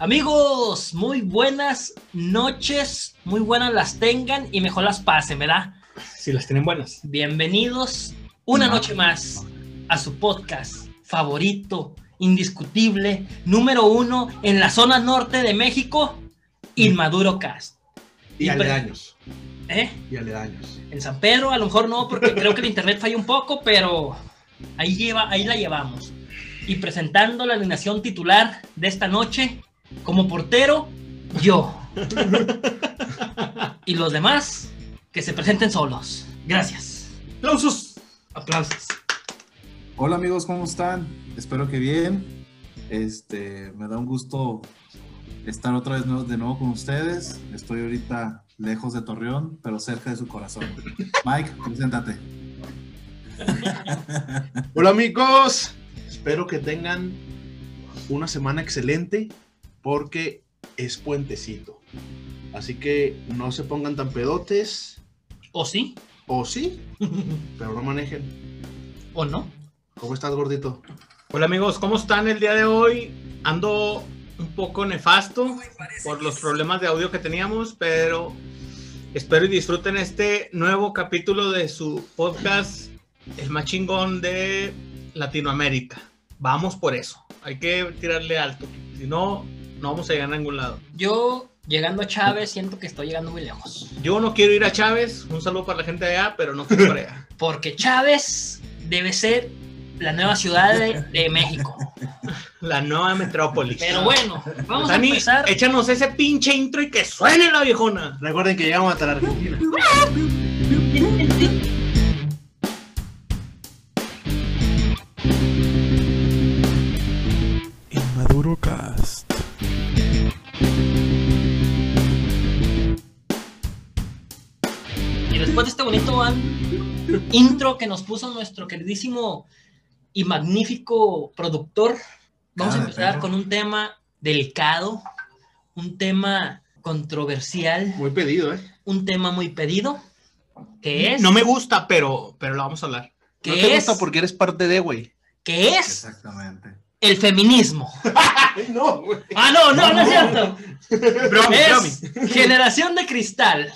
Amigos, muy buenas noches, muy buenas las tengan y mejor las pasen, ¿verdad? Si las tienen buenas. Bienvenidos una noche más a su podcast favorito, indiscutible, número uno en la zona norte de México, Inmaduro Cast. Y, Y aledaños. ¿Eh? Y aledaños. En San Pedro, a lo mejor no, porque creo que el internet falla un poco, pero ahí, lleva, ahí la llevamos. Y presentando la alineación titular de esta noche, como portero, yo. y los demás, que se presenten solos. Gracias. ¡Aplausos! Aplausos. Hola amigos, ¿cómo están? Espero que bien. Este, me da un gusto estar otra vez de nuevo con ustedes. Estoy ahorita lejos de Torreón, pero cerca de su corazón. Mike, preséntate. Hola amigos. Espero que tengan una semana excelente porque es puentecito. Así que no se pongan tan pedotes. ¿O sí? O sí, pero no manejen. ¿O no? ¿Cómo estás, gordito? Hola amigos, ¿cómo están el día de hoy? Ando un poco nefasto por los problemas de audio que teníamos, pero espero y disfruten este nuevo capítulo de su podcast, el más chingón de Latinoamérica. Vamos por eso, hay que tirarle alto, si no, no vamos a llegar a ningún lado. Yo, llegando a Chávez, siento que estoy llegando muy lejos. Yo no quiero ir a Chávez, un saludo para la gente de allá, pero no quiero ir para allá. Porque Chávez debe ser la nueva ciudad de, de México. La nueva metrópolis. Pero bueno, vamos a empezar. échanos ese pinche intro y que suene la viejona. Recuerden que llegamos hasta la Argentina. intro que nos puso nuestro queridísimo y magnífico productor, vamos a Cara de empezar perro. con un tema delicado, un tema controversial, Muy pedido, ¿eh? un tema muy pedido, que es, No me gusta, pero, pero lo vamos a hablar. que no te es, gusta porque eres parte de, güey. que es Exactamente. el feminismo. No, güey. Ah, no, no, no es cierto. Bromi, Es generación de cristal.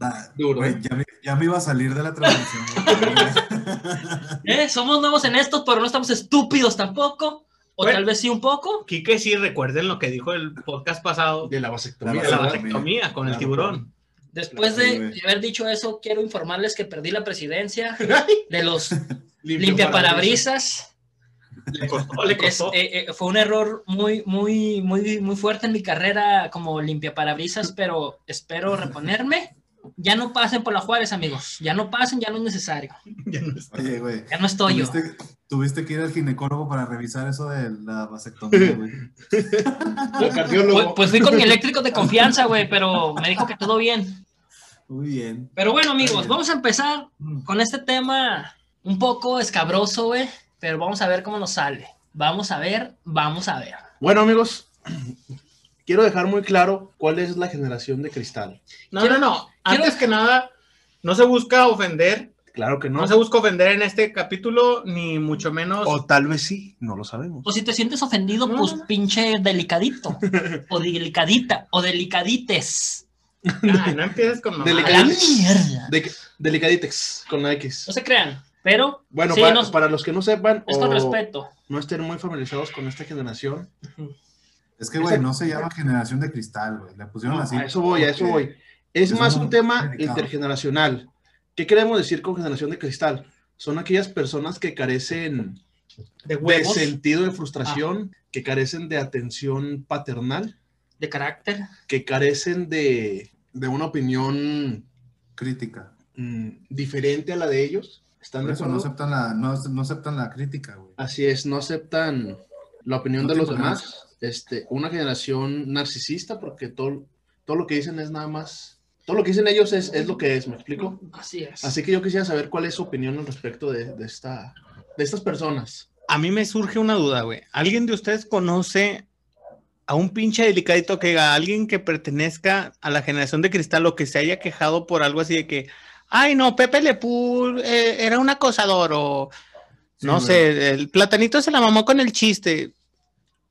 Da- Duro. güey, ya, me, ya me iba a salir de la transmisión. ¿eh? Somos nuevos en esto, pero no estamos estúpidos tampoco. O Bueno. tal vez sí un poco. Quique, sí, recuerden lo que dijo el podcast pasado De la de vasectomía. la vasectomía. vasectomía con el Claro, tiburón. Después de haber dicho eso, quiero informarles que perdí la presidencia de los Limpio limpia parabrisas. Le costó, le costó. eh, fue un error muy, muy, muy, muy fuerte en mi carrera como limpia parabrisas, pero espero reponerme. Ya no pasen por la Juárez, amigos. Ya no pasen, ya no es necesario. Ya no está. Oye, güey. Ya no estoy yo. Tuviste, tuviste que ir al ginecólogo para revisar eso de la vasectomía, güey. Pues, pues fui con mi eléctrico de confianza, güey, pero me dijo que todo bien. Muy bien. Pero bueno, amigos, vamos a empezar con este tema un poco escabroso, güey, pero vamos a ver cómo nos sale. Vamos a ver, vamos a ver. Bueno, amigos, quiero dejar muy claro cuál es la generación de cristal. No, Quiero- no, no. quiero- Antes que nada, no se busca ofender. Claro que no. No se busca ofender en este capítulo, ni mucho menos. O tal vez sí, no lo sabemos. O si te sientes ofendido, No, pues no, no. pinche delicadito. O delicadita. O delicadites. Ay, no empieces con mierda. De, delicaditex con la X. No se crean. Pero, Bueno, sí, para, nos- para los que no sepan es con respeto. no estén muy familiarizados con esta generación, Es que, güey, no se llama generación de cristal, güey. Le pusieron no, así. a eso voy, a eso voy. Es es más un tema delicado. intergeneracional. ¿Qué queremos decir con generación de cristal? Son aquellas personas que carecen De de sentido de frustración, que carecen de atención paternal, De carácter. que carecen de, de una opinión Crítica. mm, diferente a la de ellos. ¿Están Por de eso no acuerdo? aceptan la, no, no aceptan la crítica, güey. Así es, no aceptan la opinión No de los demás. Este, una generación narcisista porque todo, todo lo que dicen es nada más, todo lo que dicen ellos es, es lo que es, ¿me explico? Así es. Así que yo quisiera saber cuál es su opinión al respecto de, de esta, de estas personas. A mí me surge una duda, güey. ¿Alguien de ustedes conoce a un pinche delicadito que diga, alguien que pertenezca a la generación de cristal o que se haya quejado por algo así de que, ay, no, Pepe Lepú eh, era un acosador o Sí, no güey. sé, el platanito se la mamó con el chiste.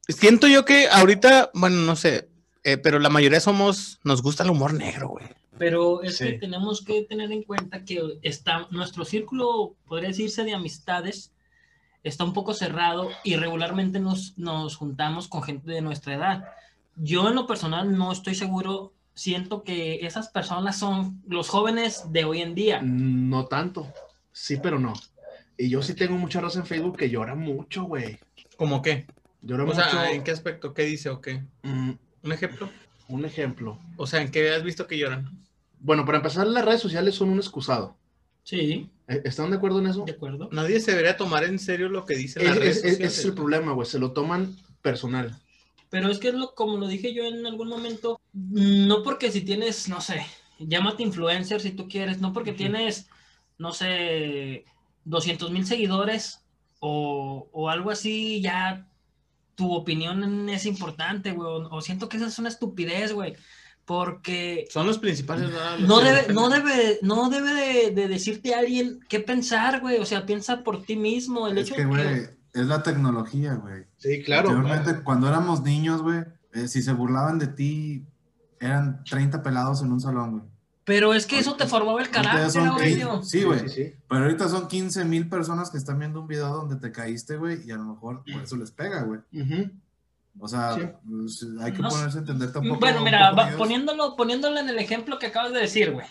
Siento yo que ahorita, bueno, no sé, eh, pero la mayoría somos, nos gusta el humor negro, güey. Pero es Sí. que tenemos que tener en cuenta que está, nuestro círculo, podría decirse, de amistades está un poco cerrado y regularmente nos, nos juntamos con gente de nuestra edad. Yo en lo personal no estoy seguro, siento que esas personas son los jóvenes de hoy en día. No tanto. Sí, pero no. Y yo sí tengo mucha raza en Facebook que llora mucho, güey. ¿Cómo qué? Llora O mucho. sea, ¿en qué aspecto? ¿Qué dice o qué? Mm, ¿Un ejemplo? un ejemplo. O sea, ¿en qué has visto que lloran? Bueno, para empezar, las redes sociales son un excusado. Sí, ¿Eh, ¿Están de acuerdo en eso? de acuerdo. Nadie se debería tomar en serio lo que dicen las Es- redes es- es- ese sociales. es el problema, güey. Se lo toman personal. Pero es que es lo, como lo dije yo en algún momento, no porque si tienes, no sé, llámate influencer si tú quieres, no porque tienes, no sé, 200 mil seguidores o, o algo así, ya tu opinión es importante, güey. O, o siento que esa es una estupidez, güey. Porque Son los principales. ¿verdad? Los no debe, no debe, no debe de, de decirte a alguien qué pensar, güey. O sea, piensa por ti mismo. El Es hecho que, güey, que- es la tecnología, güey. Sí, claro. Anteriormente, cuando éramos niños, güey, eh, si se burlaban de ti, eran 30 pelados en un salón, güey. Pero es que eso te formaba el carácter, Aurelio. 30. Sí, güey. Sí, sí. Pero ahorita son 15 mil personas que están viendo un video donde te caíste, güey, y a lo mejor por eso les pega, güey. O sea, Sí. pues, hay que No ponerse a entender tampoco. Bueno, mira, va- poniéndolo, poniéndolo en el ejemplo que acabas de decir, güey.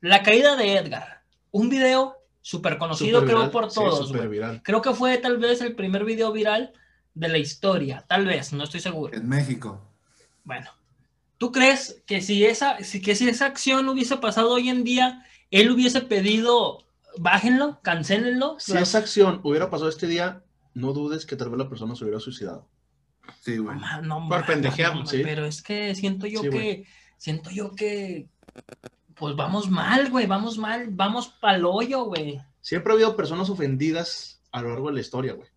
La caída de Edgar. Un video súper conocido, Súper creo, viral. por todos, viral. Creo que fue tal vez el primer video viral de la historia. Tal vez, no estoy seguro. En México. Bueno, ¿tú crees que si esa, si, que si esa acción hubiese pasado hoy en día, él hubiese pedido, bájenlo, cancélenlo? Si esa acción hubiera pasado este día, no dudes que tal vez la persona se hubiera suicidado. Sí, güey. Ma- no, Por pendejearlo, no, sí. Pero es que siento yo Sí, que, siento yo que, pues vamos mal, güey, vamos mal, vamos pa'l hoyo, güey. Siempre ha habido personas ofendidas a lo largo de la historia, güey.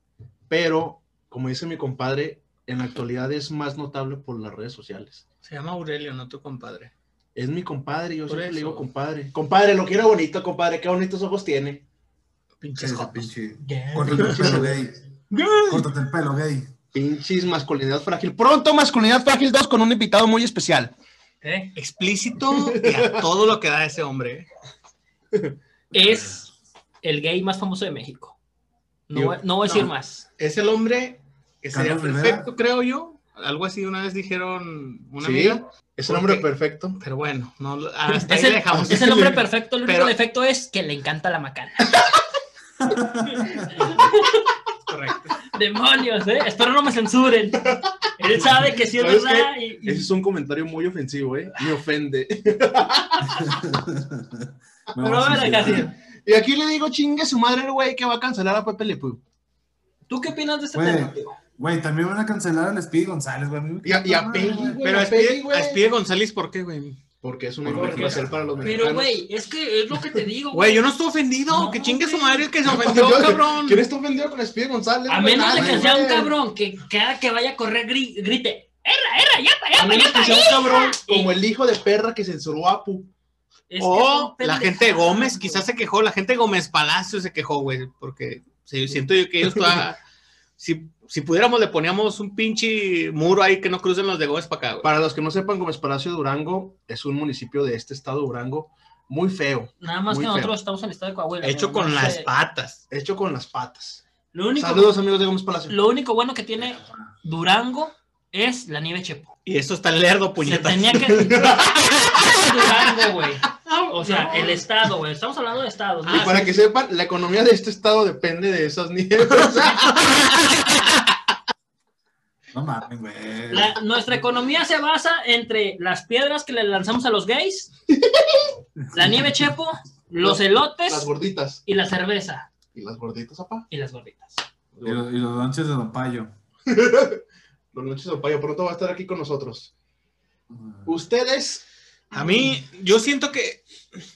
Pero, como dice mi compadre, en la actualidad es más notable por las redes sociales. Se llama Aurelio, no tu compadre. Es mi compadre, yo siempre le digo compadre. Compadre, lo quiero bonito, compadre. Qué bonitos ojos tiene. Pinches pinche. Yeah. Córtate el pelo gay. Córtate el pelo gay. Pinches masculinidad frágil. Pronto, masculinidad frágil 2 con un invitado muy especial. ¿Eh? Explícito y a todo lo que da ese hombre. Es el gay más famoso de México. No, Yo- voy- no voy a decir no. más. Es el hombre que sería Carlos Rivera. perfecto, creo yo. Algo así una vez dijeron una Sí, amiga. es el ¿Por hombre perfecto. Pero bueno, no, lo- hasta Es ahí el, dejamos. es el hombre perfecto, el único Pero- defecto es que le encanta la macana. Correcto. Demonios, ¿eh? Espero no me censuren. Él sabe que sí es ¿Sabes verdad. y- y- Ese es un comentario muy ofensivo, ¿eh? Me ofende. No, Pero a ver, Casi. Y aquí le digo, chingue su madre el güey que va a cancelar a Pepe Le Pew. ¿Tú qué opinas de este tema? Güey, también van a cancelar al Speedy González, güey. Y a- y a encanta, Peggy. Pero a Spide González, ¿por qué, güey? Porque es un honor placer para los Pero, mexicanos. güey, es que es lo que te digo, Güey, yo no estoy ofendido. No, que chingue su madre el que se ofendió, Yo- cabrón. ¿Quién está ofendido con Speedy González? A menos de que sea un cabrón que cada que vaya a correr gri- grite, ¡erra, erra, ya, pa, ya, A menos que sea un ya". cabrón Y- como el hijo de perra que censuró a Apu. Es O la gente de Gómez quizás se quejó, la gente de Gómez Palacio se quejó, güey, porque siento yo que ellos todavía, si, si pudiéramos le poníamos un pinche muro ahí que no crucen los de Gómez para acá, güey. Para los que no sepan, Gómez Palacio Durango es un municipio de este estado de Durango muy feo, Nada más que feo. nosotros estamos en el estado de Coahuila. Hecho con no las sé. patas. hecho con las patas. Lo único, Saludos amigos de Gómez Palacio. lo único bueno que tiene Durango es la nieve Chepo. Y eso está lerdo, Se puñetas. tenía que. Durango, güey. O sea, el estado, güey. Estamos hablando de estados. ¿no? y para que sepan, la economía de este estado depende de esas nieves. No mames, güey. La- nuestra economía se basa entre las piedras que le lanzamos a los gays, la nieve Chepo, los elotes las gorditas. y la cerveza. Y las gorditas, papá. Y las gorditas. Y, lo- y los lonches de Don Payo. Los noches de payo pronto va a estar aquí con nosotros. Ustedes, A mí, yo siento que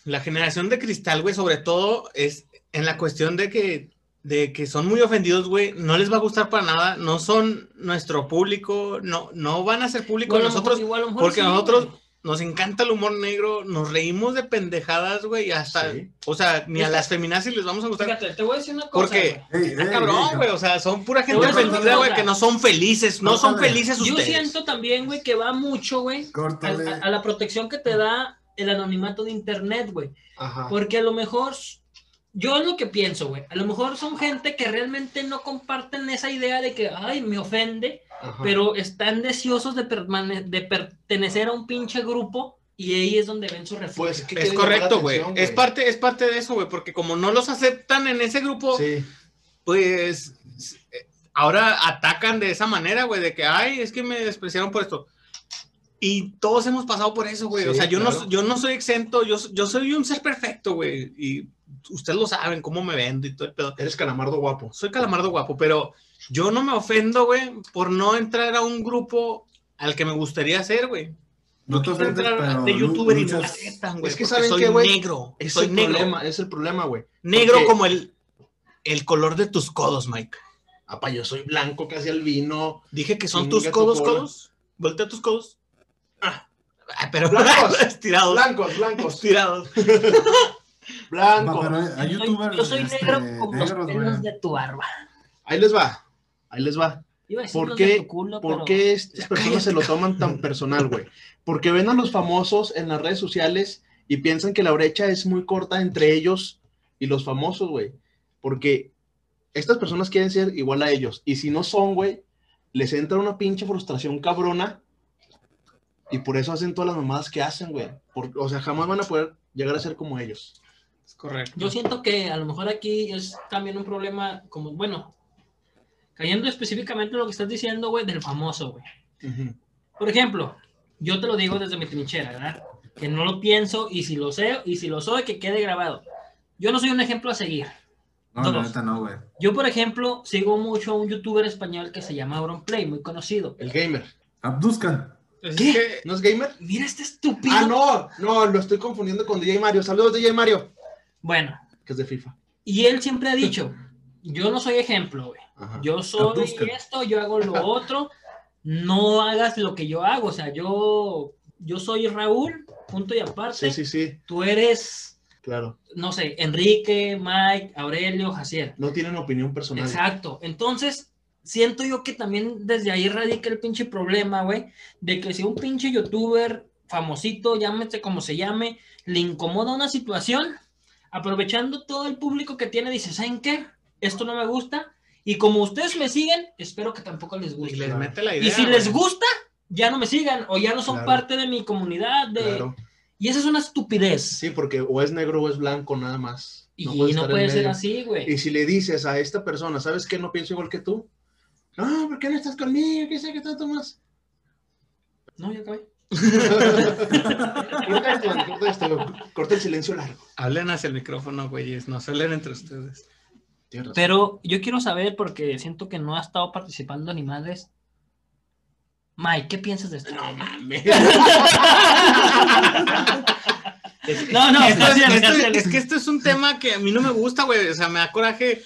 la generación de cristal, güey, sobre todo es en la cuestión de que, de que son muy ofendidos, güey, no les va a gustar para nada, no son nuestro público, no, no van a ser público Igual nosotros, mejor- igual porque sí, nosotros, güey. nos encanta el humor negro, nos reímos de pendejadas, güey, hasta, Sí. o sea, ni a las feminazis les vamos a gustar. Fíjate, te voy a decir una cosa. Porque, güey. Ey, está ey, cabrón, ey, güey, o sea, son pura gente ofendida, güey, que no son felices, no son felices Yo ustedes. siento también, güey, que va mucho, güey, a- a la protección que te da el anonimato de internet, güey. Ajá. Porque a lo mejor, yo es lo que pienso, güey, a lo mejor son gente que realmente no comparten esa idea de que, ay, me ofende, Ajá. pero están deseosos de, permane- de pertenecer a un pinche grupo y ahí es donde ven su refugio. Pues, ¿qué Es correcto, güey. Es parte, es parte de eso, güey, porque como no los aceptan en ese grupo, Sí. pues eh, ahora atacan de esa manera, güey, de que, ay, es que me despreciaron por esto. Y todos hemos pasado por eso, güey. o sea, yo, claro. no, yo no soy exento, yo, yo soy un ser perfecto, güey. Y ustedes lo saben, cómo me vendo y todo el pedo. Eres calamardo guapo. Soy calamardo guapo, pero yo no me ofendo, güey, por no entrar a un grupo al que me gustaría ser, güey. No te ofendes, entrar pero de youtuber y no me aceptan, güey. Es que ¿saben soy qué, güey? negro. Es soy el negro. problema, es el problema, güey. Negro Porque- como el, el color de tus codos, Mike. Apa, yo soy blanco, casi albino. Dije que son tus tu codos, codos. Voltea tus codos. Ah, pero Blancos. estirados. Blancos, blancos, Estirados. Blancos. pero hay, hay Yo soy- youtubers. yo soy este, negro como los pelos güey. de tu barba. Ahí les va, ahí les va. ¿Por qué- culo, ¿Por pero- qué estas personas se lo toman tan personal, güey? Porque ven a los famosos en las redes sociales y piensan que la brecha es muy corta entre ellos y los famosos, güey. Porque estas personas quieren ser igual a ellos. Y si no son, güey, les entra una pinche frustración cabrona. Y por eso hacen todas las mamadas que hacen, güey. Por- O sea, jamás van a poder llegar a ser como ellos. Es correcto. Yo siento que a lo mejor aquí es también un problema, como, bueno, cayendo específicamente en lo que estás diciendo, güey, del famoso, güey. Por ejemplo, yo te lo digo desde mi trinchera, ¿verdad? Que no lo pienso y si lo sé y si lo soy, que quede grabado. Yo no soy un ejemplo a seguir. No, la Todos. neta no, güey. Yo, por ejemplo, sigo mucho a un youtuber español que se llama Auronplay, muy conocido. El gamer. Abduzcan. Es ¿Qué? que- ¿No es gamer? Mira este estúpido. Ah, no, no, lo estoy confundiendo con DJ Mario. Saludos, DJ Mario. Bueno, Que es de FIFA. y él siempre ha dicho, yo no soy ejemplo, güey. Ajá. Yo soy esto, yo hago lo otro. No hagas lo que yo hago. O sea, yo, yo soy Raúl, punto y aparte. Sí, sí, sí, Tú eres, claro. no sé, Enrique, Mike, Aurelio, Jacier. No tienen opinión personal. Exacto. Entonces, siento yo que también desde ahí radica el pinche problema, güey, de que si un pinche youtuber famosito, llámese como se llame, le incomoda una situación, aprovechando todo el público que tiene, dice, ¿saben qué? Esto no me gusta. Y como ustedes me siguen, espero que tampoco les Y guste. les Claro. mete la idea. Y si les gusta, ya no me sigan o ya no son Claro. parte de mi comunidad. De... Claro. Y esa es una estupidez. Sí, porque o es negro o es blanco, nada más. y no puede ser así, güey. Y si le dices a esta persona, ¿sabes qué? No pienso igual que tú. No, ¿por qué no estás conmigo? ¿Qué sé qué tanto más? No, ya acabé. corta esto, Dani, corta esto. Corta el silencio largo. Hablen hacia el micrófono, güeyes. No se hablen entre ustedes. Pero yo quiero saber, porque siento que no ha estado participando ni madres. Mike, ¿qué piensas de esto? No mames. No, no, Esto es, esto- García, es que esto es un tema que a mí no me gusta, güey. O sea, me da coraje.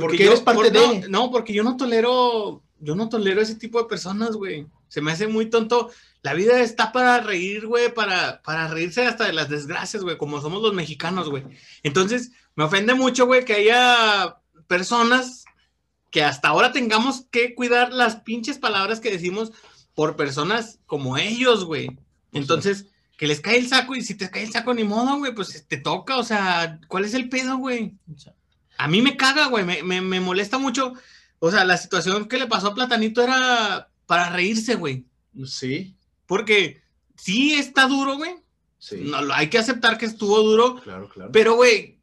Porque eres parte por- de. No, no, porque yo no tolero, yo no tolero ese tipo de personas, güey. Se me hace muy tonto. La vida está para reír, güey, para, para reírse hasta de las desgracias, güey, como somos los mexicanos, güey. Entonces, me ofende mucho, güey, que haya personas que hasta ahora tengamos que cuidar las pinches palabras que decimos por personas como ellos, güey. Entonces, que les cae el saco y si te cae el saco ni modo, güey, pues te toca, o sea, ¿cuál es el pedo, güey? A mí me caga, güey, me, me, me molesta mucho. O sea, la situación que le pasó a Platanito era para reírse, güey. Sí, Porque sí está duro, güey. sí. No, hay que aceptar que estuvo duro. Claro, claro. Pero, güey,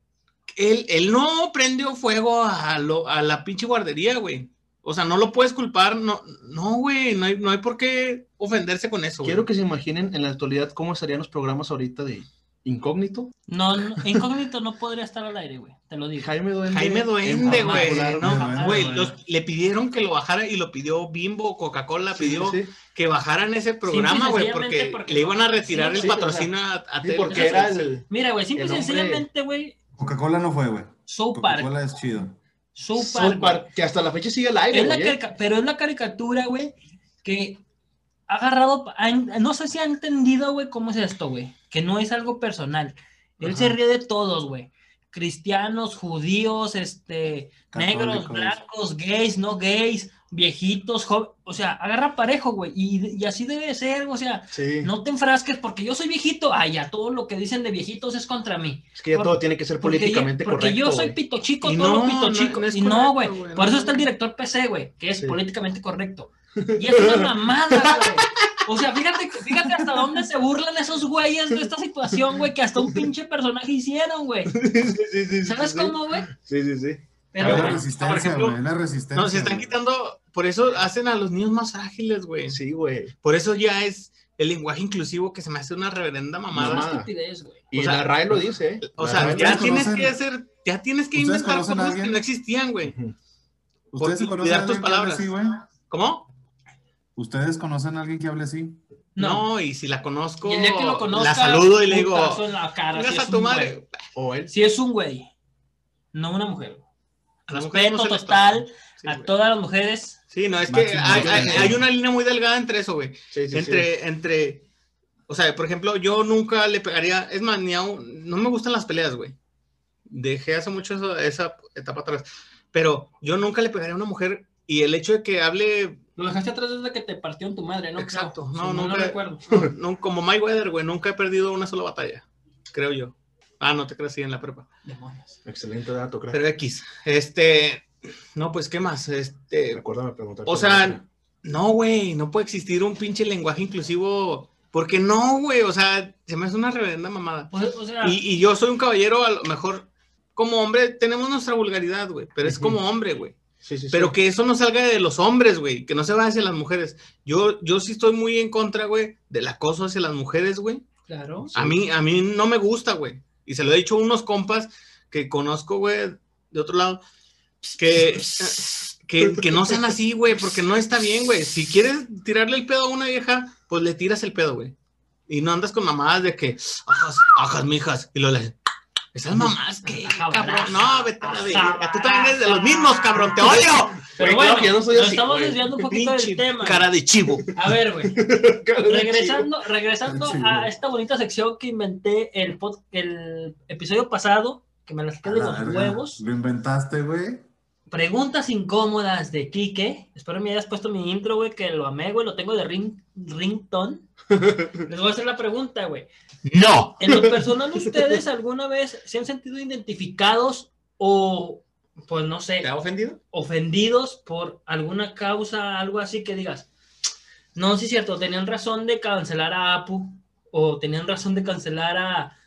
él, él no prendió fuego a, lo- a la pinche guardería, güey. O sea, no lo puedes culpar. No, no, güey, no hay, no hay por qué ofenderse con eso, güey. Quiero que se imaginen en la actualidad cómo estarían los programas ahorita de Incógnito. No, no, incógnito no podría estar al aire, güey. Te lo digo. Jaime Duende. Jaime Duende, en güey. No, güey, le pidieron que lo bajara y lo pidió Bimbo, Coca-Cola, Sí, pidió sí, que bajaran ese programa, güey, porque, porque le iban a retirar sí, el sí, o sea, patrocinio a, a porque era el. Mira, güey, simple y sencillamente, güey, Coca-Cola no fue, güey. Park. Coca-Cola es chido. South Park. Park, que hasta la fecha sigue al aire, Es la güey, ¿eh? pero es la caricatura, güey, que ha agarrado, no sé si ha entendido, güey, cómo es esto, güey, que no es algo personal. Él se ríe de todos, güey. Cristianos, judíos, este, negros, blancos, gays, no gays, viejitos, jóvenes, o sea, agarra parejo, güey, y, y así debe ser, o sea, Sí. no te enfrasques porque yo soy viejito, ah, ya, todo lo que dicen de viejitos es contra mí. Es que ya Por- todo tiene que ser Porque, políticamente porque correcto. yo soy güey. pito chico, Y todo no, pito chico. no y no, güey. Por eso es está el director PC, güey, que es Sí. políticamente correcto. Y es una mamada, güey. O sea, fíjate, fíjate hasta dónde se burlan esos güeyes de esta situación, güey, que hasta un pinche personaje hicieron, güey. Sí, sí, sí, sí, ¿Sabes sí. cómo, güey? Sí, sí, sí. Pero, la Por resistencia, ejemplo, güey, es la resistencia. No, se están quitando, por eso hacen a los niños más frágiles, güey. Sí, güey. Por eso ya es el lenguaje inclusivo que se me hace una reverenda es mamada. una Mamada. estupidez, güey. Y O sea, la RAE lo dice, ¿eh? O sea, ya ¿Ustedes tienes conocen- que hacer, ya tienes que ¿Ustedes inventar cosas que no existían, güey. ¿Ustedes por se conocen a tus palabras. así, güey? ¿Cómo? ¿Ustedes conocen a alguien que hable así? No. No, y si la conozco, Y el día que lo conozca, la saludo y le digo, en la cara, "Chingas si a es tu madre. güey. O él. Si es un güey, no una mujer. A mujer Respeto no total. Sí, a güey. todas las mujeres. Sí, no, es que hay, hay- respeto. hay una línea muy delgada entre eso, güey. Sí, sí, sí. entre, entre, o sea, por ejemplo, yo nunca le pegaría, es más, ni aún- no me gustan las peleas, güey. Dejé hace mucho eso- esa etapa atrás, pero yo nunca le pegaría a una mujer y el hecho de que hable, Lo dejaste atrás desde que te partió en tu madre, ¿no? Exacto. No, no, no recuerdo. no, no, como Mayweather, güey, nunca he perdido una sola batalla, creo yo. Ah, no te crecí en la prepa. Demonios. Excelente dato, creo. Pero X, este, no, pues, ¿qué más? Este, Recuérdame preguntar. O sea, no, güey, no puede existir un pinche lenguaje inclusivo. Porque no, güey, o sea, se me hace una reverenda mamada. O, o sea, Y, y yo soy un caballero, a lo mejor, como hombre, tenemos nuestra vulgaridad, güey, pero es como hombre, güey. Sí, sí, sí. Pero que eso no salga de los hombres, güey, que no se vaya hacia las mujeres. Yo, yo sí estoy muy en contra, güey, del acoso hacia las mujeres, güey. claro. A mí, a mí no me gusta, güey. Y se lo he dicho a unos compas que conozco, güey, de otro lado, que, que, que no sean así, güey, porque no está bien, güey. Si quieres tirarle el pedo a una vieja, pues le tiras el pedo, güey. Y no andas con mamadas de que, ajas, ajas, mijas, y lo le... Esas mamás, ¿qué, Ajá, cabrón? No, vete a la. Tú también eres de los mismos, cabrón, te odio. Pero bueno, que yo no soy nos así, estamos güey. desviando un poquito Pinche del tema. cara de chivo. A ver, güey. Regresando, regresando a esta bonita sección que inventé el, pod- el episodio pasado, que me la saqué de los huevos. Lo inventaste, güey. Preguntas incómodas de Quique. Espero me hayas puesto mi intro, güey, que lo amé, güey. Lo tengo de ring, ringtone. Les voy a hacer la pregunta, güey. No. En lo personal, ¿ustedes alguna vez se han sentido identificados o, pues no sé, ¿Te ha ofendido? ofendidos por alguna causa, algo así que digas, no, sí es cierto, tenían razón de cancelar a Apu o tenían razón de cancelar a,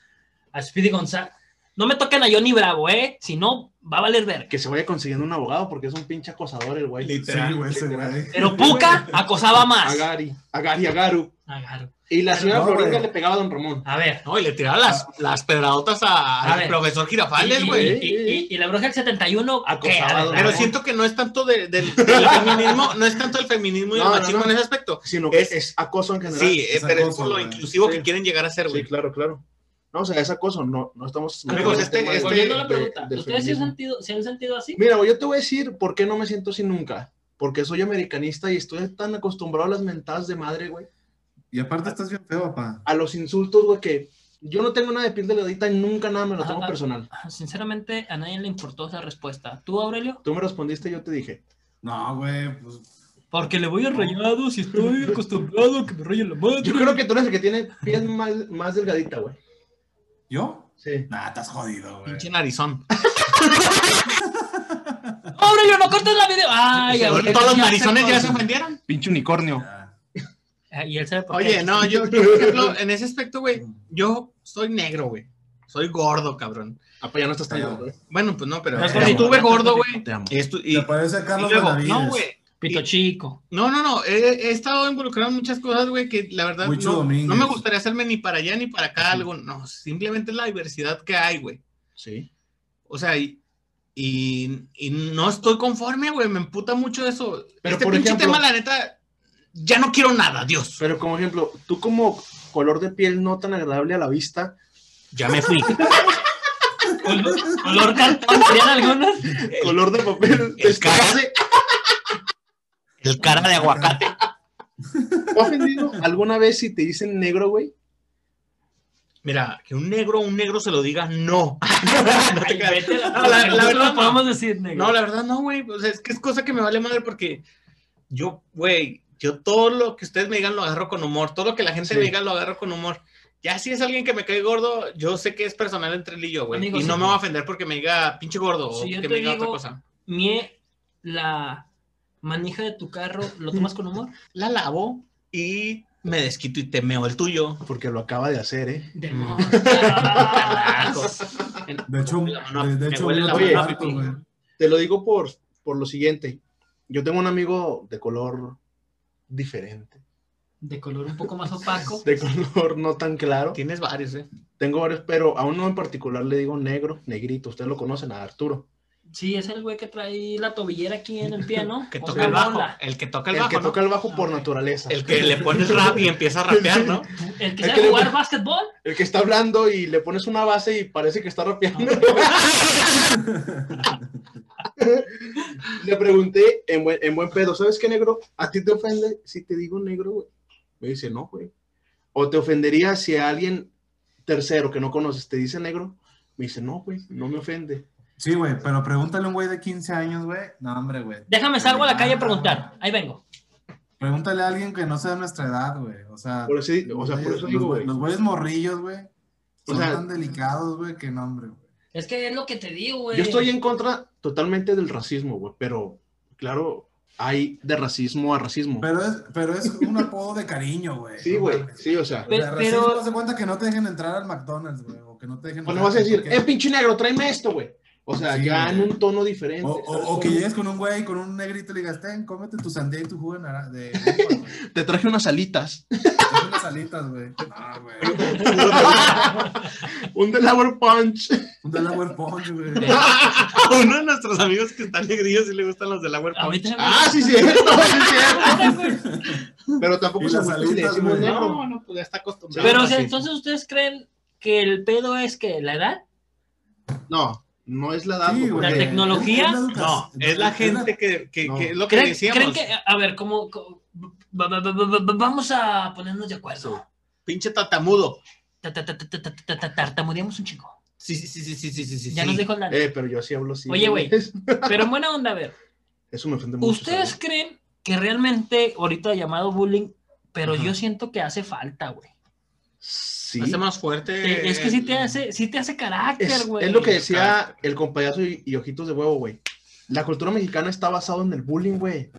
a Speedy González. No me toquen a Johnny Bravo, ¿eh? Si no, va a valer ver. Que se vaya consiguiendo un abogado porque es un pinche acosador el güey. Literal. Sí, güey, ese güey. Pero Puka acosaba A más. Gary, a Gary, a Garu. Agarro. Y la señora no, Florinda le pegaba a don Ramón. A ver. No, y le tiraba las, las pedradotas a- A al profesor Girafales, y, güey. y- y- y la bruja del 71, ¿qué? Acosaba A a don Pero Ramón. siento que no es tanto de- del, del feminismo, no es tanto el feminismo y el No, machismo no. en ese aspecto. Sino que Es- es, acoso en general. Sí, eh, es pero es por lo inclusivo Sí. que quieren llegar a ser, güey. Sí, claro, claro. No, o sea, es acoso, no, no estamos... Amigos, no este- este- Volviendo a la de- pregunta, ¿ustedes se han, sentido, se han sentido así? Mira, güey, yo te voy a decir por qué no me siento así nunca. Porque soy americanista y estoy tan acostumbrado a las mentadas de madre, güey. Y aparte estás bien feo, papá. A los insultos, güey, que yo no tengo nada de piel delgadita y nunca nada me lo tomo personal. Sinceramente, a nadie le importó esa respuesta. ¿Tú, Aurelio? Tú me respondiste y yo te dije. No, güey, pues. Porque le voy a rayado si estoy acostumbrado a que me rayen la madre. Yo creo que tú eres el que tiene piel más, más delgadita, güey. ¿Yo? Sí. Nah, estás jodido, güey. Pinche narizón. Aurelio, no cortes la video. Ay, Todos Aurelio, los narizones ya se ofendieron. Pinche unicornio. Ah, Y él sabe por qué. Oye, no, yo, yo, por ejemplo, en ese aspecto, güey, yo soy negro, güey. Soy gordo, cabrón. Ah, pues ya no estás tan gordo, güey. Bueno, pues no, pero No, estuve amo. gordo, güey. Te amo. Y, estu- y- Te parece a Carlos y luego, no, güey. Pito chico. No, no, no. He, he estado involucrado en muchas cosas, güey, que la verdad no, no me gustaría hacerme ni para allá ni para acá algo. No, simplemente es la diversidad que hay, güey. Sí. O sea, y, y, y no estoy conforme, güey. Me emputa mucho eso. Pero, este por pinche ejemplo- tema, la neta, ya no quiero nada, Dios. Pero como ejemplo, tú como color de piel no tan agradable a la vista, Ya me fui. Color, color cartón, ¿serían algunas? color de papel, el cara- descase, El cara de aguacate. ¿te ha ofendido alguna vez si te dicen negro, güey? Mira, que un negro un negro se lo diga, no. No te Ay, la- No, la- la verdad no podemos decir negro. No, la verdad no, güey. Pues es que es cosa que me vale madre porque yo, güey, yo todo lo que ustedes me digan lo agarro con humor. Todo lo que la gente Sí. me diga lo agarro con humor. Ya si es alguien que me cae gordo, yo sé que es personal entre él y yo, güey. Y sí. no me va a ofender porque me diga pinche gordo Si o que me diga otra cosa. Mie, la manija de tu carro, ¿lo tomas con humor? La lavo y me desquito y te meo el tuyo. Porque lo acaba de hacer, ¿eh? Demonios. De hecho, La mano- de, hecho, harto, güey. Te lo digo por, por lo siguiente. Yo tengo un amigo de color diferente, De color un poco más opaco. de color no tan claro. Tienes varios, eh. Tengo varios, pero a uno en particular le digo negro, negrito. Ustedes lo conocen, a Arturo. Sí, es el güey que trae la tobillera aquí en el pie, ¿no? Que toca el bajo. bola. El que toca el, El bajo, que ¿no? toca el bajo por naturaleza. El que le pones rap y empieza a rapear, ¿no? El que El sabe que le- jugar básquetbol. El que está hablando y le pones una base y parece que está rapeando. le pregunté en buen, en buen pedo, ¿sabes qué, negro? ¿A ti te ofende si te digo negro, güey? Me dice, no, güey. ¿O te ofendería si a alguien tercero que no conoces te dice negro? Me dice, no, güey, no me ofende. Sí, güey, pero pregúntale a un güey de 15 años, güey. No, hombre, güey. Déjame salgo a la calle a preguntar. Ahí vengo. Pregúntale a alguien que no sea de nuestra edad, güey. O sea, Por eso, o sea, los por eso güeyes- digo, los, güey. los güeyes morrillos, güey. O Son sea- tan delicados, güey, que no, hombre, güey. Es que es lo que te digo, güey. Yo estoy en contra totalmente del racismo, güey, pero claro, hay de racismo a racismo. Pero es, pero es un apodo de cariño, güey. Sí, No güey, sí, o sea. O Pe- sea, pero- racismo hace cuenta que no te dejen entrar al McDonald's, güey. O que no te dejen vas a decir, porque- eh, pinche negro, tráeme esto, güey. O sea, Sí, ya güey. en un tono diferente. O, o- ¿sabes o que llegues con un güey, con un negrito y le digas, ten, cómete tu sandía y tu jugo de naranja. De. Te traje unas alitas. Unas alitas, güey. No, güey. un Delaware Punch. Un Delaware Punch, güey. A uno de nuestros amigos que están negrillos y le gustan los de la A mí también. Ah, sí, cierto, sí, cierto. Pero tampoco se alitas, decimos güey. negro. No, no, pues ya está acostumbrado. Pero o sea, entonces ustedes creen que el pedo es que la edad, No, no es la edad. Sí. La tecnología, Es-. No, es la gente que, que, No. que es lo que ¿creen, decíamos. creen que, a ver, va- vamos a ponernos de acuerdo. Pinche tatamudo. Ta- ta- ta- ta- ta- ta- ta- ta- Tartamudeamos un chico. Sí, sí, sí, sí, sí, sí, sí, sí. Ya sí. nos dijo la. Eh, pero yo así hablo así. Oye, güey. Pero en buena onda, a ver. Eso me ofende mucho. ¿Ustedes ¿sabes? creen que realmente ahorita llamado bullying, pero Ajá. yo siento que hace falta, güey? Sí. Hace más fuerte. Te- Es que sí te hace, sí te hace carácter, Es, güey. es lo que decía el compayazo y, y ojitos de huevo, güey. La cultura mexicana está basada en el bullying, güey.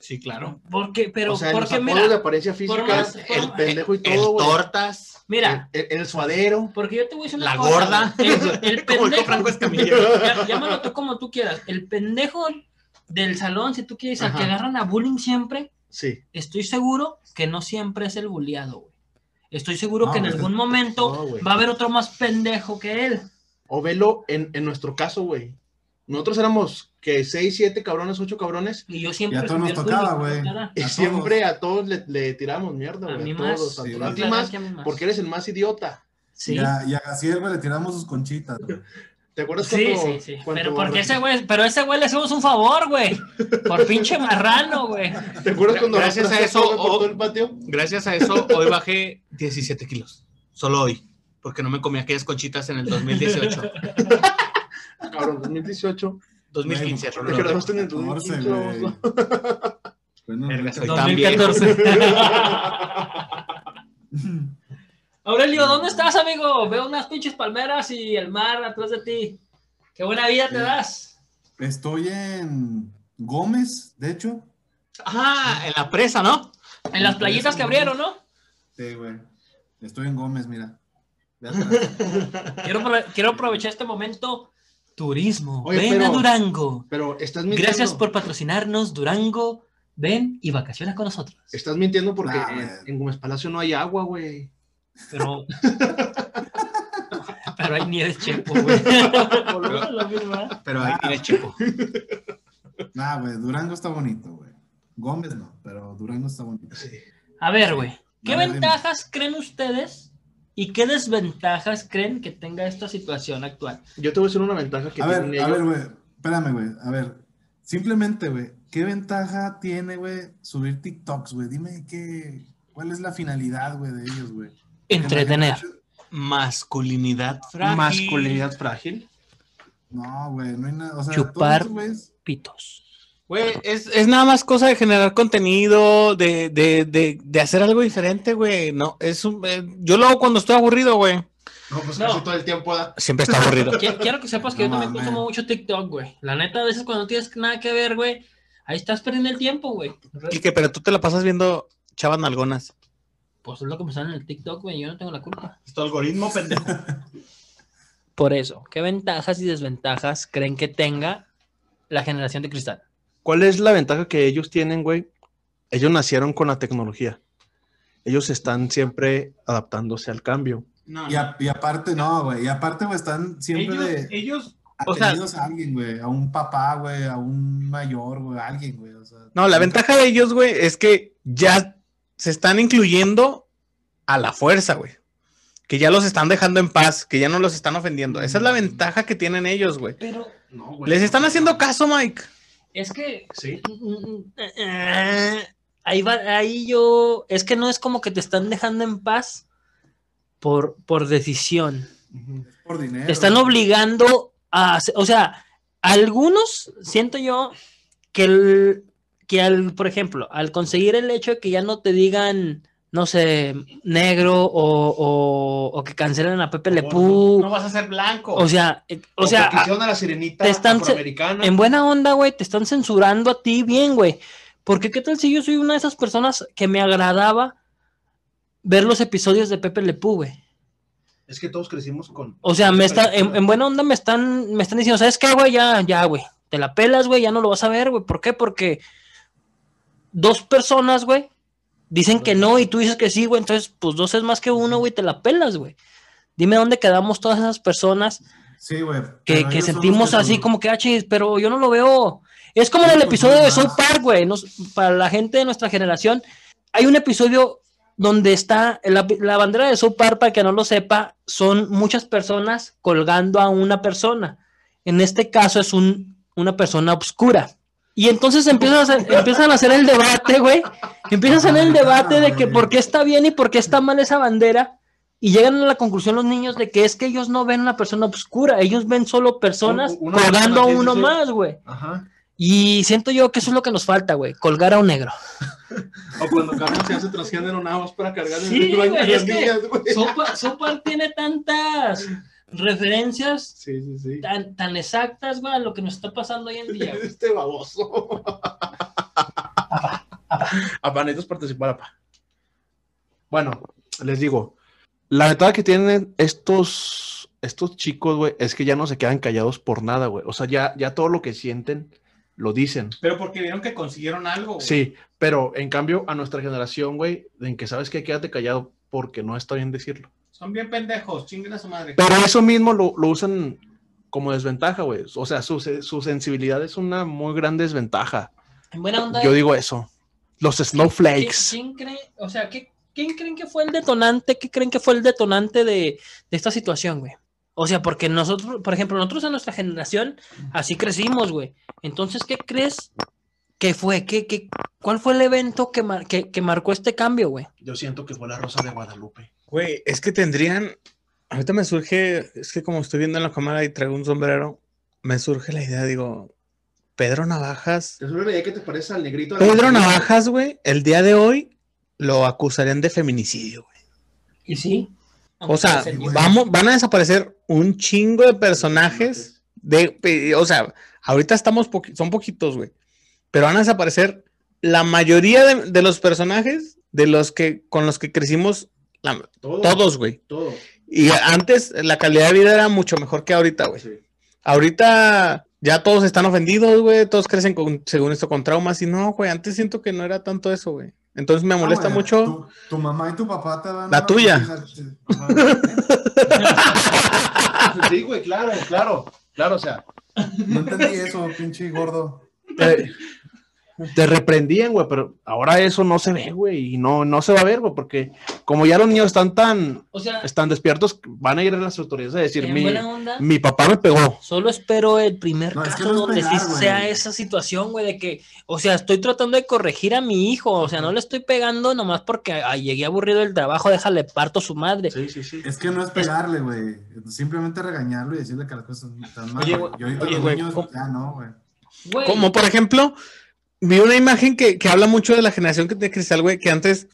Sí, claro. Porque, pero, o sea, en los porque apodos mira, de apariencia física, más- el, por- pendejo y El todo, güey. tortas. mira, El, el- el suadero. porque yo te voy a decir una La cosa, gorda. El, el Como el pendejo, Franco ya- llámalo tú como tú quieras. El pendejo del salón, si tú quieres, al que agarran a bullying siempre, Sí. estoy seguro que no siempre es el bulliado, güey. Estoy seguro No, que en pues, algún momento no, va a haber otro más pendejo que él. O velo en, en nuestro caso, güey. Nosotros éramos que seis, siete cabrones, ocho cabrones. Y yo siempre. Y a todos nos tocaba, güey. Y A siempre a todos le, le tiramos mierda, A güey. mí A, más. todos. Sí, a ti más, porque eres el más idiota. Sí. Y a, y a Gaciel, güey, le tiramos sus conchitas, güey. ¿Te acuerdas Sí, cuando, sí, sí. cuando- Pero porque ese güey, pero a ese güey le hacemos un favor, güey. Por pinche marrano, güey. ¿Te acuerdas cuando Gracias a eso, el patio? Gracias a eso, hoy bajé 17 kilos. Solo hoy. Porque no me comí aquellas conchitas en el 2018. Cabrón, 2018. 2015. Güey, Te Rolando. graduaste en el 14, 2015. güey. vamos. Bueno, Verga, soy tan viejo. 2014. Aurelio, ¿dónde estás, amigo? Veo unas pinches palmeras y el mar atrás de ti. Qué buena vida te das. Estoy en Gómez, de hecho. Ah, en la presa, ¿no? En las playitas que abrieron, ¿no? Sí, güey. Estoy en Gómez, mira. Quiero, apro- quiero aprovechar este momento. Turismo. Oye, Ven pero- a Durango. Pero estás mintiendo. Gracias por patrocinarnos, Durango. Ven y vacaciona con nosotros. Estás mintiendo porque Nah, en, güey. en Gómez Palacio no hay agua, güey. Pero. Pero hay nieves chepo, güey. ¿eh? Pero ahí tiene chico. nah, güey, Durango está bonito, güey. Gómez no, pero Durango está bonito. Sí. A ver, güey. ¿Qué dime. ventajas creen ustedes y qué desventajas creen que tenga esta situación actual? Yo te voy a decir una ventaja que A tienen ver, a ver, güey. Espérame, güey. A ver. Simplemente, güey. ¿qué ventaja tiene, güey, subir TikToks, güey? Dime qué, cuál es la finalidad, güey, de ellos, güey. Entretener. Masculinidad frágil. Masculinidad frágil. No, güey, no hay nada. O sea, Chupar. todos Pitos. Güey, es, es nada más cosa de generar contenido, de, de, de, de hacer algo diferente, güey. No, es un, eh, yo lo hago cuando estoy aburrido, güey. No, pues No. casi todo el tiempo da. Siempre está aburrido. Qui- Quiero que sepas que No yo también consumo mucho TikTok, güey. La neta, a veces cuando no tienes nada que ver, güey, ahí estás perdiendo el tiempo, güey. Quique, pero tú te la pasas viendo chavas nalgonas. Pues es lo que me sale en el TikTok, güey. Yo no tengo la culpa. Es tu algoritmo, pendejo. Por eso, ¿qué ventajas y desventajas creen que tenga la generación de cristal? ¿Cuál es la ventaja que ellos tienen, güey? Ellos nacieron con la tecnología. Ellos están siempre adaptándose al cambio. No, Y, a- y aparte, no, güey, y aparte, güey, están siempre ellos, de ellos, o sea- a alguien, güey, a un papá, güey, a un mayor, güey, a alguien, güey. O sea, no, la ventaja de ellos, güey, es que ya se están incluyendo a la fuerza, güey. Que ya los están dejando en paz, que ya no los están ofendiendo. Esa es la ventaja que tienen ellos, güey. Pero No, güey. Les están haciendo caso, Mike. es que Sí. eh, ahí va, ahí yo, es que no es como que te están dejando en paz por, por decisión. por dinero. Te están obligando a, hacer- o sea, algunos siento yo que el, que al, por ejemplo, al conseguir el hecho de que ya no te digan, no sé, negro o, o- o que cancelen a Pepe Le Pew, No vas a ser blanco. o sea, eh, o sea, que hicieron a la sirenita te están en buena onda, güey, te están censurando a ti bien, güey. Porque qué tal si yo soy una de esas personas que me agradaba ver los episodios de Pepe Le Pew, güey. Es que todos crecimos con. O sea, me está, en, en buena onda me están, me están diciendo, ¿sabes qué, güey? Ya, ya, güey. Te la pelas, güey, ya no lo vas a ver, güey. ¿Por qué? Porque dos personas, güey, dicen que no y tú dices que sí, güey. Entonces, pues dos es más que uno, güey, te la pelas, güey. Dime dónde quedamos todas esas personas Sí, güey. que, sentimos así como que, ah, chis, pero yo no lo veo. Es como en el pues, episodio de más. Park, güey. para la gente de nuestra generación, hay un episodio donde está la, la bandera de South Park, para que no lo sepa, son muchas personas colgando a una persona. En este caso es un, una persona oscura. Y entonces empiezan a hacer, empiezan a hacer el debate, güey. Empiezan a hacer el debate de que por qué está bien y por qué está mal esa bandera. Y llegan a la conclusión los niños de que es que ellos no ven una persona oscura, ellos ven solo personas Una colgando a persona, sí, sí, uno sí. más, güey. Ajá. Y siento yo que eso es lo que nos falta, güey, colgar a un negro. O cuando Carlos se hace transgénero nada más para cargar Sí, el baño güey, de es las que- niñas, güey. Sopa, Sopa tiene tantas referencias Sí, sí, sí. tan, tan exactas, güey, a lo que nos está pasando hoy en día. güey. Este baboso. Apá, necesitas participar, apá. Bueno, les digo, la ventaja que tienen estos, estos chicos, güey, es que ya no se quedan callados por nada, güey. O sea, ya, ya todo lo que sienten lo dicen. Pero porque vieron que consiguieron algo. güey. Sí, pero en cambio a nuestra generación, güey, en que sabes que quédate callado porque no está bien decirlo. Son bien pendejos, chinguen a su madre. Pero eso mismo lo, lo usan como desventaja, güey. O sea, su, su sensibilidad es una muy gran desventaja. En buena onda. Yo digo eso. Los ¿quién, snowflakes. quién cree, o sea, ¿qué, quién creen que fue el detonante? ¿Qué creen que fue el detonante de, de esta situación, güey? O sea, porque nosotros, por ejemplo, nosotros en nuestra generación así crecimos, güey. Entonces, ¿qué crees que fue? ¿Qué, qué, ¿Cuál fue el evento que, mar- que, que marcó este cambio, güey? Yo siento que fue la Rosa de Guadalupe. Güey, es que tendrían. Ahorita me surge, es que como estoy viendo en la cámara y traigo un sombrero, me surge la idea, digo, Pedro Navajas. ¿Te suena la idea que te parece al negrito? la Pedro? Navajas, güey, el día de hoy lo acusarían de feminicidio, güey. ¿Y sí? O sea, vamos, van a desaparecer un chingo de personajes de, pe- o sea, ahorita estamos, poqui- son poquitos, güey, pero van a desaparecer la mayoría de, de los personajes de los que, con los que crecimos, la- Todo. todos, güey. Todo. Y antes la calidad de vida era mucho mejor que ahorita, güey. Sí. Ahorita ya todos están ofendidos, güey, todos crecen con, según esto con traumas y no, güey, antes siento que no era tanto eso, güey. Entonces me molesta Ah, mucho. Tu, tu mamá y tu papá te dan. La una tuya. Sí, güey, claro, claro. Claro, o sea, No entendí eso, pinche gordo. te, te reprendían, güey, pero ahora eso no se ve, güey, y no, no se va a ver, güey, porque como ya los niños están tan, O sea, están despiertos, van a ir a las autoridades a decir, mi, mi papá me pegó. solo espero el primer No, es que caso donde pegar, sí güey. sea esa situación, güey, de que, o sea, estoy tratando de corregir a mi hijo, o sea, no le estoy pegando nomás porque ay, llegué aburrido del trabajo, déjale parto su madre. Sí, sí, sí. Es que no es pegarle, güey. Simplemente regañarlo y decirle que las cosas están mal. Oye, güey. Y ahorita oye, los güey, niños ¿cómo- ya no. Güey, Como por ejemplo, vi una imagen que, que habla mucho de la generación de cristal, güey, que antes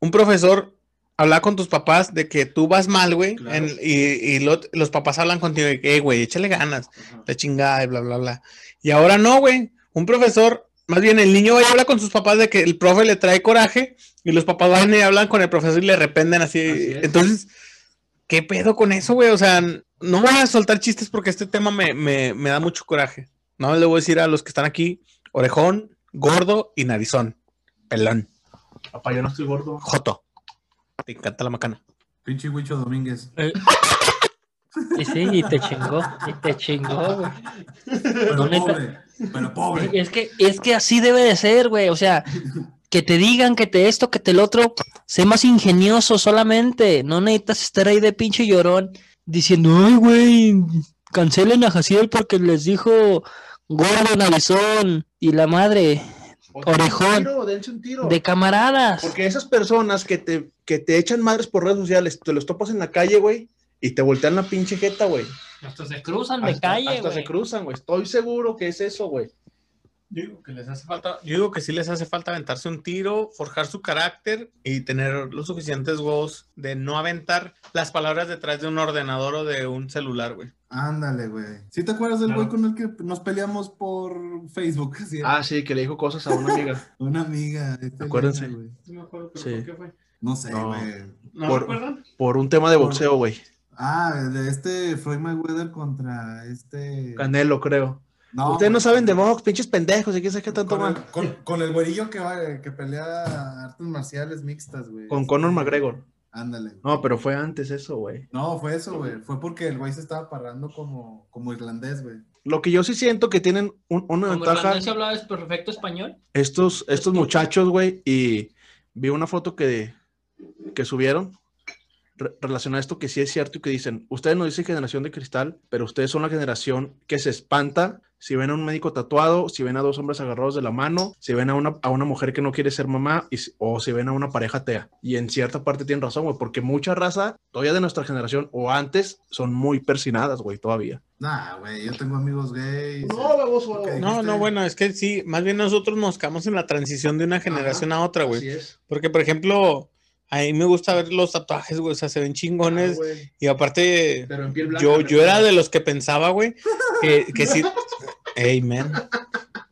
un profesor hablaba con tus papás de que tú vas mal, güey, Claro. y, y lo- los papás hablan contigo de que, "Eh, güey, échale ganas, la chingada y bla, bla, bla. Y ahora no, güey, un profesor, más bien el niño va y habla con sus papás de que el profe le trae coraje y los papás van y hablan con el profesor y le rependen así. Así es. Entonces, ¿qué pedo con eso, güey? O sea, no voy a soltar chistes porque este tema me, me, me da mucho coraje. No le voy a decir a los que están aquí, orejón, gordo y narizón. Pelón, Papá, yo no estoy gordo. joto. Te encanta la macana. Pinche Huicho Domínguez. y sí, y te chingó, y te chingó, güey. Pero No, neta. pobre. Pero pobre. Es que, es que así debe de ser, güey. O sea, que te digan que te esto, que te el otro, sé más ingenioso solamente. No necesitas estar ahí de pinche llorón diciendo, ay, güey, cancelen a Jaciel porque les dijo gordo, narizón y la madre O Orejón. tiro, dense un tiro. de camaradas. Porque esas personas que te, que te echan madres por redes sociales, te los topas en la calle, güey, y te voltean la pinche jeta, güey. Hasta se cruzan de Hasta, calle, hasta se güey. cruzan, güey. Estoy seguro que es eso, güey. Yo digo que les hace falta, yo digo que sí les hace falta aventarse un tiro, forjar su carácter y tener los suficientes huevos de no aventar las palabras detrás de un ordenador o de un celular, güey. Ándale, güey. ¿Sí te acuerdas del Claro. güey con el que nos peleamos por Facebook? Sí, Ah, sí, que le dijo cosas a una amiga. Una amiga. este Acuérdense. Güey. No me acuerdo, pero Sí. ¿por qué fue? No sé, No. güey. ¿No Por- recuerdan? Por un tema de boxeo, güey. Ah, de este Floyd Mayweather contra este. Canelo, creo. No, Ustedes no saben de box, pinches pendejos. ¿Y qué sé qué tanto Con el, con, con el güerillo que, va- que pelea artes marciales mixtas, güey. Con Conor McGregor. Ándale. No, pero fue antes eso, güey. No, fue eso, güey. Fue porque el güey se estaba parando como, como irlandés, güey. Lo que yo sí siento que tienen un- una Como ventaja irlandés hablaba es perfecto español. estos, estos muchachos, güey, y vi una foto que, que subieron re- relacionada a esto que sí es cierto y que dicen, ustedes no dicen generación de cristal, pero ustedes son la generación que se espanta si ven a un médico tatuado, si ven a dos hombres agarrados de la mano, si ven a una, a una mujer que no quiere ser mamá y si- o si ven a una pareja atea. Y en cierta parte tienen razón, güey, porque mucha raza, todavía de nuestra generación o antes, son muy persinadas, güey, todavía. Nah, güey, yo tengo amigos gays. baboso. Ok. No, no, bueno, es que sí, más bien nosotros nos quedamos en la transición de una generación a otra, güey. Así es. Porque, por ejemplo, a mí me gusta ver los tatuajes, güey, o sea, se ven Ah, chingones. güey. y aparte, Pero en piel blanca. yo, yo era de los que pensaba, güey, que, que sí. Ey, man.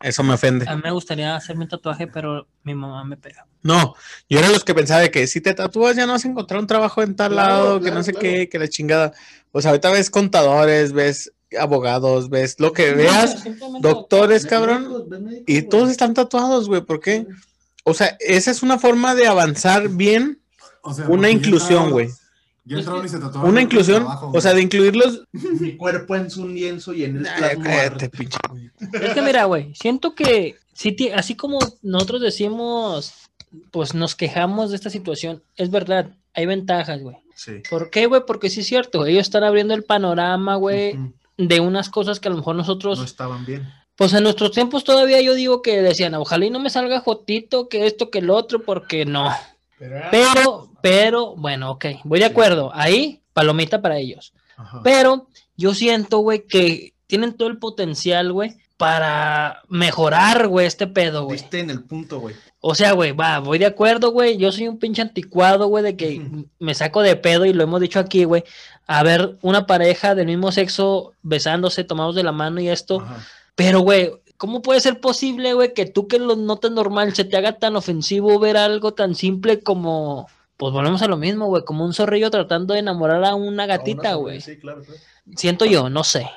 Eso me ofende. A mí me gustaría hacerme un tatuaje, pero mi mamá me pega. No, yo era los que pensaba de que si te tatúas ya no vas a encontrar un trabajo en tal Claro, lado, que no sé claro. qué, que la chingada. O sea, ahorita ves contadores, ves abogados, ves lo que veas, Simplemente doctores, cabrón, médicos, ven médicos, y güey. todos están tatuados, güey, ¿por qué? O sea, esa es una forma de avanzar bien, O sea, una inclusión, güey. Yo entraba y se tatuaba. Una inclusión, trabajo, o sea, de incluirlos. Mi cuerpo en un lienzo y en el plasma. cállate, pinche. Es que mira, güey, siento que así como nosotros decimos, pues nos quejamos de esta situación, es verdad, hay ventajas, güey. Sí. ¿Por qué, güey? Porque sí es cierto, ellos están abriendo el panorama, güey, de unas cosas que a lo mejor nosotros, No estaban bien. pues en nuestros tiempos todavía yo digo que decían, ojalá y no me salga Jotito, que esto, que el otro, porque no. Pero, pero, bueno, ok, voy de acuerdo, ahí, palomita para ellos. Ajá. Pero yo siento, güey, que tienen todo el potencial, güey, para mejorar, güey, este pedo, güey. Diste en el punto, güey. O sea, güey, va, voy de acuerdo, güey. Yo soy un pinche anticuado, güey, de que me saco de pedo y lo hemos dicho aquí, güey. A ver, una pareja del mismo sexo besándose, tomados de la mano y esto. Ajá. Pero, güey, ¿cómo puede ser posible, güey, que tú que lo notas normal se te haga tan ofensivo ver algo tan simple como. Pues volvemos a lo mismo, güey, como un zorrillo tratando de enamorar a una gatita, güey. Sí, claro, claro. Siento yo, no sé.